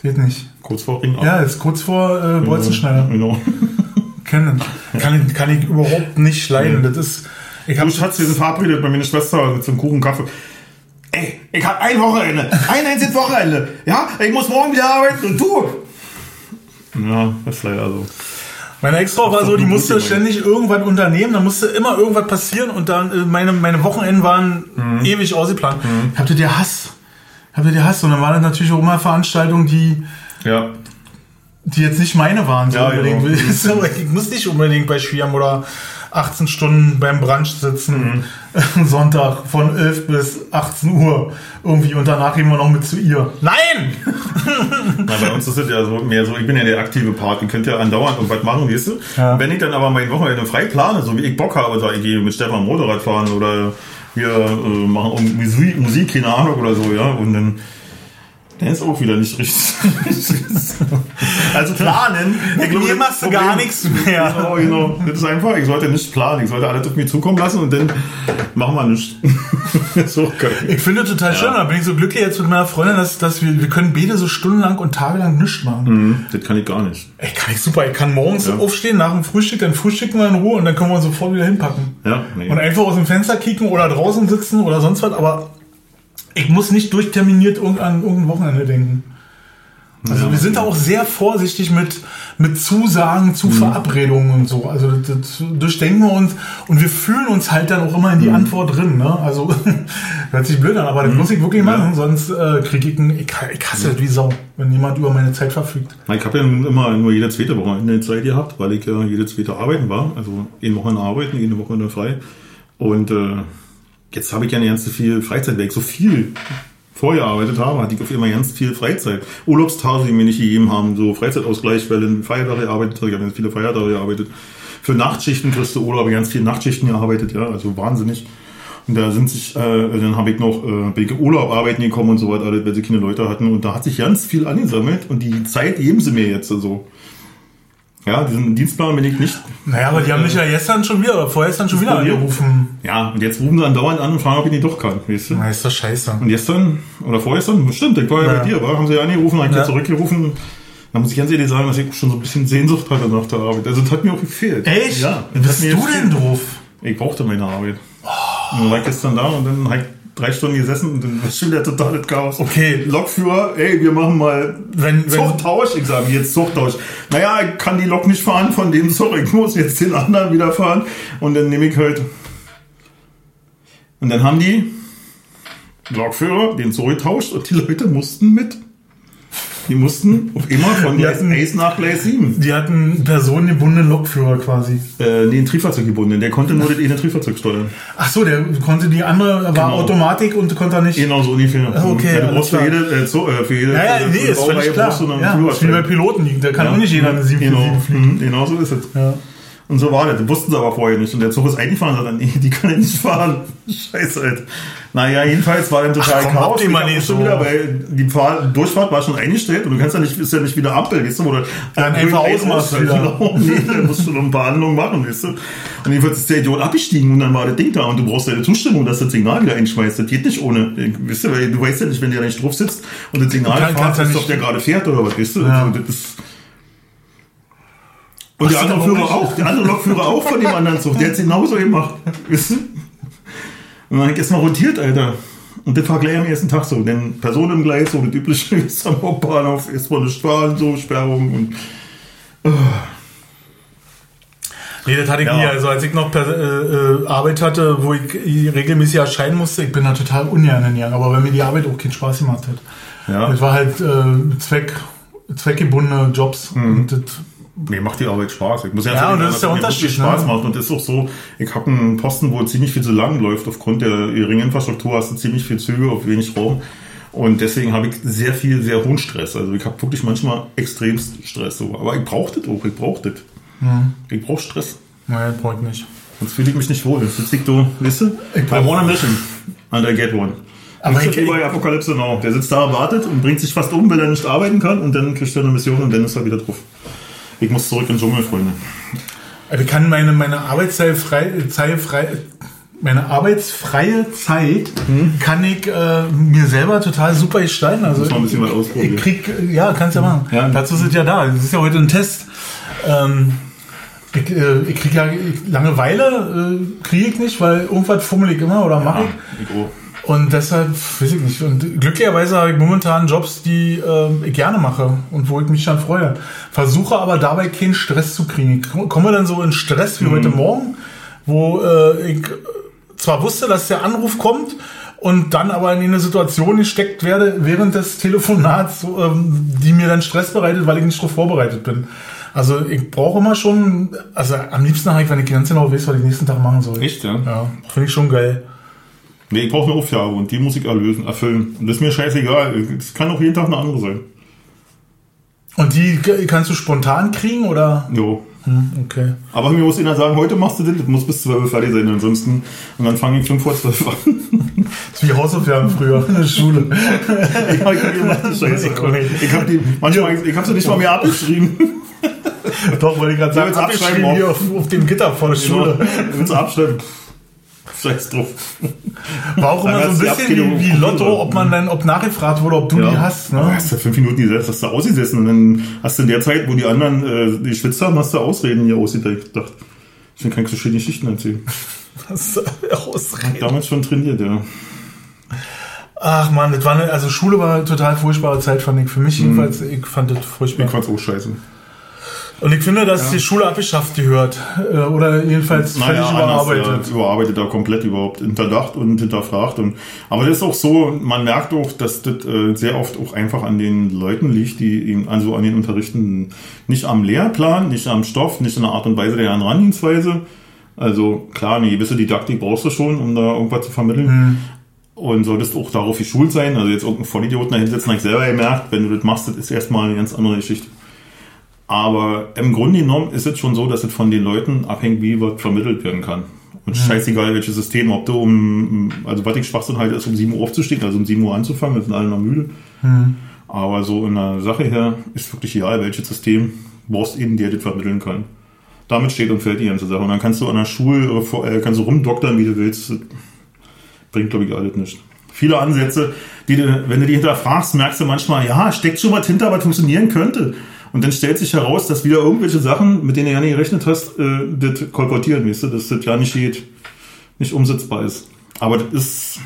Geht nicht. kurz vor Ring. Ja, ist kurz vor äh, Bolzenschneider. Genau. Kennen. Kann ich, kann ich überhaupt nicht leiden. Das ist. Ich hab Du Schatz, wir sind verabredet bei meiner Schwester zum Kuchen Kaffee. Ey, ich hab ein Wochenende. Ein einziges Wochenende. Ja, ich muss morgen wieder arbeiten und du. Ja, das ist leider so. Meine Ex-Frau war so, die musste ständig irgendwas unternehmen, da musste immer irgendwas passieren und dann äh, meine, meine Wochenenden waren Mhm. ewig ausgeplant. Ich hatte der Hass. Ich hatte der Hass und dann waren das natürlich auch immer Veranstaltungen, die, Ja. die jetzt nicht meine waren. So Ja, unbedingt. genau. So, ich muss nicht unbedingt bei Schwierm oder 18 Stunden beim Brunch sitzen, Mhm. Sonntag von 11 bis 18 Uhr irgendwie und danach gehen wir noch mit zu ihr. Nein! Na, bei uns ist es ja so mehr so, ich bin ja der aktive Part, ihr könnt ja andauernd irgendwas machen, weißt du? Ja. Wenn ich dann aber mein Wochenende frei plane, so wie ich Bock habe, sag ich, gehe mit Stefan Motorrad fahren oder wir äh, machen Musik, Musik, keine Ahnung oder so, ja, und dann dann ist auch wieder nicht richtig. also planen. Mit mir das machst du gar nichts mehr. Genau, genau. Das ist einfach, ich sollte nicht planen, ich sollte alles auf mich zukommen lassen und dann machen wir nichts. so. Ich finde total schön, da bin ich so glücklich jetzt mit meiner Freundin, dass, dass wir, wir können beide so stundenlang und tagelang nichts machen. Mhm, das kann ich gar nicht. Ey, kann ich super. Ich kann morgens Ja. aufstehen, nach dem Frühstück, dann frühstücken wir in Ruhe und dann können wir sofort wieder hinpacken. Ja, nee. Und einfach aus dem Fenster kicken oder draußen sitzen oder sonst was, aber ich muss nicht durchterminiert an irgendein Wochenende denken. Also Ja. wir sind da auch sehr vorsichtig mit, mit Zusagen Mhm. zu Verabredungen und so. Also das, das durchdenken wir uns und wir fühlen uns halt dann auch immer in die Mhm. Antwort drin. Ne? Also hört sich blöd an, aber das muss ich wirklich machen, sonst äh, kriege ich einen, ich, ich hasse das wie Sau, wenn jemand über meine Zeit verfügt. Ich habe ja immer nur jede zweite Woche eine Zeit gehabt, weil ich ja jede zweite arbeiten war. Also eine Woche arbeiten, eine Woche frei. Und äh, jetzt habe ich ja ganz viel Freizeit, ich so viel vorher gearbeitet habe, hatte ich auf immer ganz viel Freizeit. Urlaubstage, die mir nicht gegeben haben, so Freizeitausgleich, weil in Feiertage gearbeitet habe, ich habe ganz viele Feiertage gearbeitet. Für Nachtschichten kriegst du Urlaub, ganz viele Nachtschichten gearbeitet, ja, also wahnsinnig. Und da sind sich, äh, dann habe ich noch äh, bin ich Urlaub arbeiten gekommen und so weiter, weil sie keine Leute hatten. Und da hat sich ganz viel angesammelt und die Zeit geben sie mir jetzt so. Ja, diesen Dienstplan bin ich nicht. Naja, aber die haben mich ja gestern schon wieder, oder vorgestern schon wieder angerufen. Ja, und jetzt rufen sie andauernd an und fragen, ob ich nicht doch kann, weißt du? Na, ist das scheiße. Und gestern, oder vorgestern, bestimmt, ich war ja, Ja. bei dir, war, haben sie ja angerufen, habe ich Ja. zurückgerufen. Da muss ich ganz ehrlich sagen, dass ich schon so ein bisschen Sehnsucht hatte nach der Arbeit. Also das hat mir auch gefehlt. Echt? Ja. Bist du denn drauf? Ich brauchte meine Arbeit. Und dann war ich gestern da und dann habe ich drei Stunden gesessen und dann war schon wieder totales Chaos. Okay. Lokführer, ey, wir machen mal Wenn, wenn, Zuchttausch. Ich sage, jetzt Zuchttausch. Naja, ich kann die Lok nicht fahren von dem Zug, ich muss jetzt den anderen wieder fahren. Und dann nehme ich halt. Und dann haben die Lokführer den Zug getauscht und die Leute mussten mit. Die mussten auf immer von Gleis hatten- 1 nach Gleis 7. die hatten personengebundenen Lokführer quasi. Äh, nee, ein Triebfahrzeug gebunden. Der konnte nur das eine Triebfahrzeug steuern. Ach so, der konnte die andere, war Genau. Automatik und konnte nicht. Genau so ungefähr. Okay, ja, du brauchst für jede, äh, so, äh, für jede Ja, ja, äh, nee, ist völlig klar. brauchst du einen Ja, ist wie bei. Piloten, da kann Ja. auch nicht jeder eine 7 Genau, fliegen. mhm, genau so ist es. Ja. Und so war das. Das wussten sie aber vorher nicht. Und der Zug ist eingefahren und sagt, nee, die kann ja nicht fahren. Scheiße halt. Naja, jedenfalls war dann total Ach, komm, Chaos. hab nicht so. Wieder, weil die Fahr Durchfahrt war schon eingestellt und du kannst ja nicht, ist ja nicht wieder Ampel, weißt du, wo du Dann einfach Grün ausmachst wieder. Genau, nee, da musst du noch ein paar Handlungen machen, weißt du. Und jedenfalls ist der Idiot abgestiegen und dann war das Ding da und du brauchst deine Zustimmung, dass das Signal wieder einschmeißt. Das geht nicht ohne, weißt du, weil du weißt ja nicht, wenn der nicht drauf sitzt und das Signal fährt, ist doch der gerade fährt oder was, weißt du. Ja. Also, das ist, und der andere Führer auch der andere Lokführer auch von dem anderen Zug, der hat es genauso gemacht. Weißt du? Und dann erstmal rotiert, Alter. Und das war gleich am ersten Tag so. Denn Personen im Gleis, so das übliche ist am Hauptbahnhof, erstmal eine Strahl, so Sperrung und. Oh. Nee, das hatte ich Ja. nie. Also als ich noch per, äh, äh, Arbeit hatte, wo ich regelmäßig erscheinen musste, ich bin da total ungern hingegangen. Aber wenn mir die Arbeit auch keinen Spaß gemacht hat. Ja, Das war halt äh, Zweck, zweckgebundene Jobs. Und das, mir macht die Arbeit Spaß. Ich muss ja, sagen, und das dass ist der Unterschied, Spaß ne? macht. Und das ist auch so, ich habe einen Posten, wo ziemlich viel zu lang läuft. Aufgrund der geringen Infrastruktur hast du ziemlich viel Züge auf wenig Raum. Und deswegen habe ich sehr viel, sehr hohen Stress. Also ich habe wirklich manchmal extremst Stress. So. Aber ich brauche das auch, ich brauche das. Hm. Ich brauche Stress. naja, das brauche ich nicht. Sonst fühle ich mich nicht wohl. Jetzt liegt du, weißt du, Ich bei brauch- One Mission an der Get One. Aber ich- ich, bei Apokalypse Now. Der sitzt da, wartet und bringt sich fast um, weil er nicht arbeiten kann und dann kriegt er eine Mission und dann ist er wieder drauf. Ich muss zurück in den Dschungel, Freunde. Also ich kann meine, meine Arbeitszeit frei, Zeit frei, meine arbeitsfreie Zeit kann ich äh, mir selber total super gestalten. Also Muss man ein bisschen was ich, ausprobieren. ich krieg, ja, kannst ja machen. Ja. Dazu sind ja da. Das ist ja heute ein Test. Ähm, ich, äh, ich krieg ja ich, Langeweile äh, kriege ich nicht, weil irgendwas fummel ich immer oder mache ich. ich auch. Und deshalb weiß ich nicht. Und glücklicherweise habe ich momentan Jobs, die äh, ich gerne mache und wo ich mich dann freue. Versuche aber dabei keinen Stress zu kriegen. Ich ko- komme dann so in Stress wie heute Morgen, wo äh, ich zwar wusste, dass der Anruf kommt und dann aber in eine Situation gesteckt werde während des Telefonats, ähm, die mir dann Stress bereitet, weil ich nicht darauf vorbereitet bin. Also ich brauche immer schon, also am liebsten habe ich, wenn ich ganz genau weiß, was ich nächsten Tag machen soll. Echt, ja? Ja, finde ich schon geil. Nee, ich brauche eine Aufgabe und die muss ich erlösen, erfüllen. Und das ist mir scheißegal. Es kann auch jeden Tag eine andere sein. Und die kannst du spontan kriegen oder? Jo. Hm, okay. Aber mir muss einer sagen, heute machst du das, das muss bis 12 Uhr fertig sein, ansonsten. Und dann fange ich 5 vor 12 an. Das ist wie Hausaufgaben früher in der Schule. ich habe die Scheiße. Ich habe die, manchmal, ich habe sie nicht mal mehr abgeschrieben. Doch, wollte ich gerade sagen, abschreiben auf- auf, dem Gitter vor der Schule. Willst du abschreiben? Scheiß drauf. War auch immer so ein hast du bisschen wie. Lotto, ob man dann, ob nachgefragt wurde, ob du die hast. Du Ne? hast ja fünf Minuten gesetzt, hast du ausgesessen und dann hast du in der Zeit, wo die anderen äh, die schwitzt haben, hast du Ausreden hier ausgedacht. Ich kann so schöne Geschichten erzählen. Das ist Ausreden. Damals schon trainiert, ja. Ach man, das war eine, also Schule war eine total furchtbare Zeit, fand ich. Für mich jedenfalls, ich fand das Ich furchtbar. fand's auch scheiße. Und ich finde, dass die Schule abgeschafft gehört. Äh, Oder jedenfalls völlig anders, überarbeitet. Ja, überarbeitet da komplett überhaupt hinterdacht und hinterfragt. Und, aber das ist auch so, man merkt auch, dass das äh, sehr oft auch einfach an den Leuten liegt, die eben also an den Unterrichten nicht am Lehrplan, nicht am Stoff, nicht in der Art und Weise der Herangehensweise. Also klar, eine gewisse Didaktik brauchst du schon, um da irgendwas zu vermitteln. Und solltest auch darauf geschult sein. Also jetzt irgendeinen Vollidioten da hinsetzen, habe ich selber gemerkt, wenn du das machst, das ist erstmal eine ganz andere Geschichte. Aber im Grunde genommen ist es schon so, dass es von den Leuten abhängt, wie was vermittelt werden kann. Und scheißegal, welches System, ob du um, also was ich Schwachsinn halte, ist um 7 Uhr aufzustehen, also um 7 Uhr anzufangen, wir sind alle noch müde. Aber so in der Sache her ist wirklich egal, welches System, du brauchst eben, der das vermitteln kann. Damit steht und fällt die ganze Sache. Und dann kannst du an der Schule, äh, äh, kannst du rumdoktern, wie du willst. Das bringt, glaube ich, alles nicht. Viele Ansätze, die du, wenn du die hinterfragst, merkst du manchmal, ja, steckt schon was hinter, was funktionieren könnte. Und dann stellt sich heraus, dass wieder irgendwelche Sachen, mit denen du ja nicht gerechnet hast, äh, das kolportieren, weißt du, dass das ja nicht geht, nicht umsetzbar ist. Aber das ist,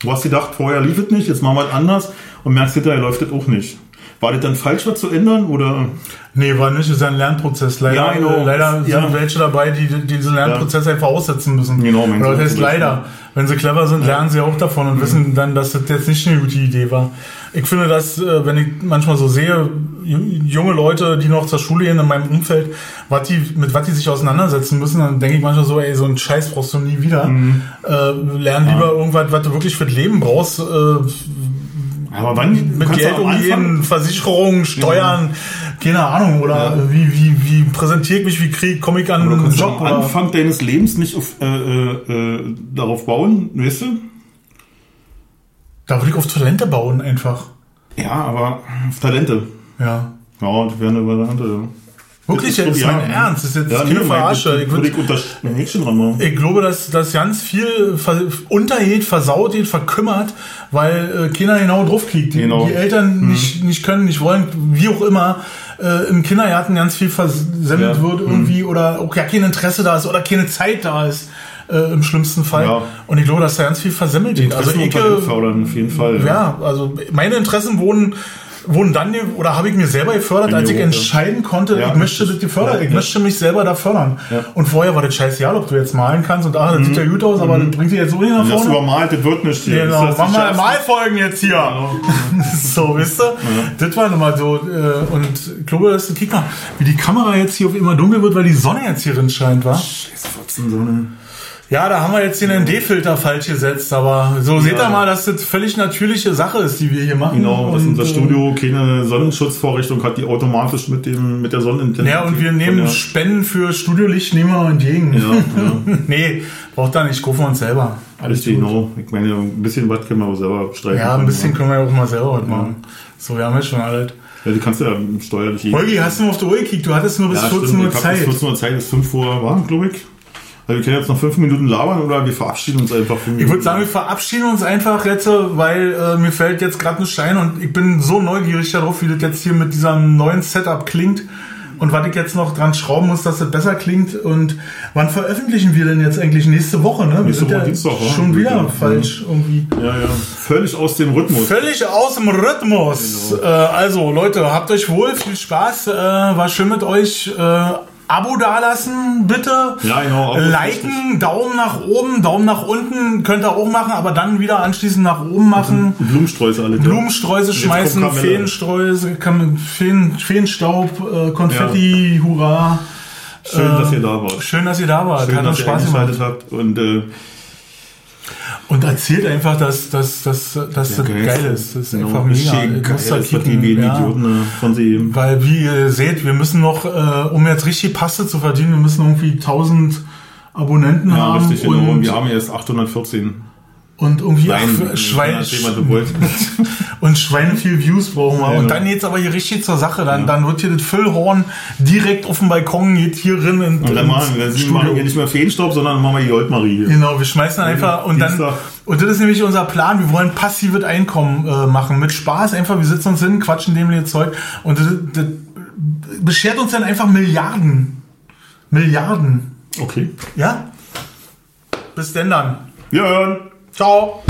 du hast gedacht, vorher lief es nicht, jetzt machen wir es anders und merkst hinterher läuft das auch nicht. War das dann falsch, was zu ändern oder? Nee, war nicht, das ist ein Lernprozess. Leider, Ja, genau. leider sind Ja. welche dabei, die, die diesen Lernprozess einfach aussetzen müssen. Genau, mein Oder das heißt leider. Wenn sie clever sind, lernen sie auch davon und wissen dann, dass das jetzt nicht eine gute Idee war. Ich finde, dass, äh, wenn ich manchmal so sehe, ju- junge Leute, die noch zur Schule gehen in meinem Umfeld, was die, mit was die sich auseinandersetzen müssen, dann denke ich manchmal so, ey, so einen Scheiß brauchst du nie wieder. Mhm. Äh, lern lieber irgendwas, was du wirklich für das Leben brauchst. Äh, Aber wann? mit Geld umgehen, Versicherungen, Steuern, keine Ahnung, oder Ja. wie, wie, wie präsentiere ich mich, wie krieg, komme ich an einen Job am Anfang deines Lebens nicht auf, äh, äh, äh, darauf bauen, weißt du? Da würde ich auf Talente bauen einfach. Ja, aber auf Talente. Ja. Ja, das wäre eine Variante. ja. Wirklich, Das jetzt so, mein ja. Ernst, das ist jetzt Ja, keine nee, Verarsche. Ich, Würde würd, ich unter Häkchen dran machen. ich glaube, dass das ganz viel ver untergeht, versaut geht, verkümmert, weil äh, keiner genau drauf kriegt. Die, Genau. die Eltern nicht, nicht können, nicht wollen, wie auch immer. Äh, Im Kindergarten ganz viel versendet Ja. wird irgendwie oder auch ja kein Interesse da ist oder keine Zeit da ist. Äh, im schlimmsten Fall. Ja. Und ich glaube, dass da ganz viel versemmelt geht. Also ich, fördern, auf jeden Fall. ja, also meine Interessen wurden wurden dann oder habe ich mir selber gefördert, als ich ja. entscheiden konnte, Ja, ich möchte das gefördert, ja, ich ja. möchte mich selber da fördern. Ja. Mhm. Und vorher war das scheißegal, ob du jetzt malen kannst und ah, das sieht ja gut aus, aber das bringt dich jetzt so nicht nach Wenn das vorne. übermalt, das wird nicht hier. Genau, mach mal Malfolgen jetzt hier. so, wisst ihr? Das war nochmal so. Äh, und ich glaube, das ist, kick mal, wie die Kamera jetzt hier auf immer dunkel wird, weil die Sonne jetzt hier drin scheint, wa? Scheiß Fotzensonne. Ja, da haben wir jetzt den ND-Filter falsch gesetzt, aber so seht ihr mal, dass das völlig natürliche Sache ist, die wir hier machen. Genau, dass Und, unser äh, Studio keine Sonnenschutzvorrichtung hat, die automatisch mit dem mit der Sonnenintensität. Ja, und wir nehmen Ja, Spenden für Studiolicht, nehmen wir entgegen. ja, ja. nee, braucht da nicht, kaufen wir uns selber. Alles genau. Ich meine, ein bisschen was können wir auch selber streichen. Ja, ein bisschen können wir ja auch mal selber was machen. So, wir haben jetzt schon alles. Ja, die kannst du ja steuerlich. Holgi, hast du mal auf die Uhr gekickt? Du hattest nur bis ja, 14 stimmt. Uhr Zeit. bis 14 Uhr Zeit, ist 5 Uhr warm, glaube ich. Also wir können jetzt noch 5 Minuten labern oder wir verabschieden uns einfach. fünf Ich würde sagen, wir verabschieden uns einfach jetzt, weil äh, mir fällt jetzt gerade ein Stein und ich bin so neugierig darauf, wie das jetzt hier mit diesem neuen Setup klingt und was ich jetzt noch dran schrauben muss, dass das besser klingt. Und wann veröffentlichen wir denn jetzt eigentlich nächste Woche? Ne? Wir Nächste Woche ja Dienstag, wa? schon wieder Ja. falsch irgendwie. Ja, ja. Völlig aus dem Rhythmus. Völlig aus dem Rhythmus. Genau. Äh, also Leute, habt euch wohl, viel Spaß, äh, war schön mit euch. Äh, Abo dalassen, bitte. Ja, genau, Liken, Daumen nach oben, Daumen nach unten könnt ihr auch machen, aber dann wieder anschließend nach oben machen. Blumensträuße alle. Blumensträuße schmeißen. Feensträuße, Feen, Feenstaub, äh, Konfetti, Hurra. Schön, dass ihr da wart. Schön, dass ihr da wart. Schön, Hat uns dass ihr Spaß gemacht. Und äh, Und erzählt einfach, dass, dass, dass, dass das geil ist. Das ist genau, einfach mega. Ich muss da die kicken, wenigen ja. Idioten äh, von sie. Weil, wie ihr seht, wir müssen noch, äh, um jetzt richtig Paste zu verdienen, wir müssen irgendwie 1000 Abonnenten Ja, haben. richtig, genau. und, Wir haben erst 814. und irgendwie Nein, ach, Schwein, wolltest. und Schweine viel Views brauchen wir. Ja, und genau. dann geht's aber hier richtig zur Sache. Dann, dann wird hier das Füllhorn direkt auf dem Balkon, geht hier rein in, Und dann machen, dann machen wir nicht mehr Feenstaub, sondern machen wir die Goldmarie hier. Genau, wir schmeißen dann einfach und dann und das ist nämlich unser Plan. Wir wollen passives Einkommen äh, machen mit Spaß. Einfach, wir sitzen uns hin, quatschen dem Zeug und das, das beschert uns dann einfach Milliarden, Milliarden. Okay. Ja. Bis denn dann. Wir hören. Ciao.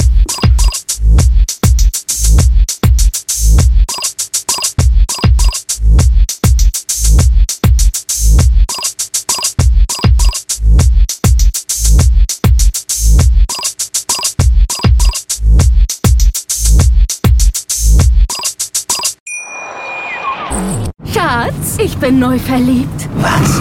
Schatz, ich bin neu verliebt. Was?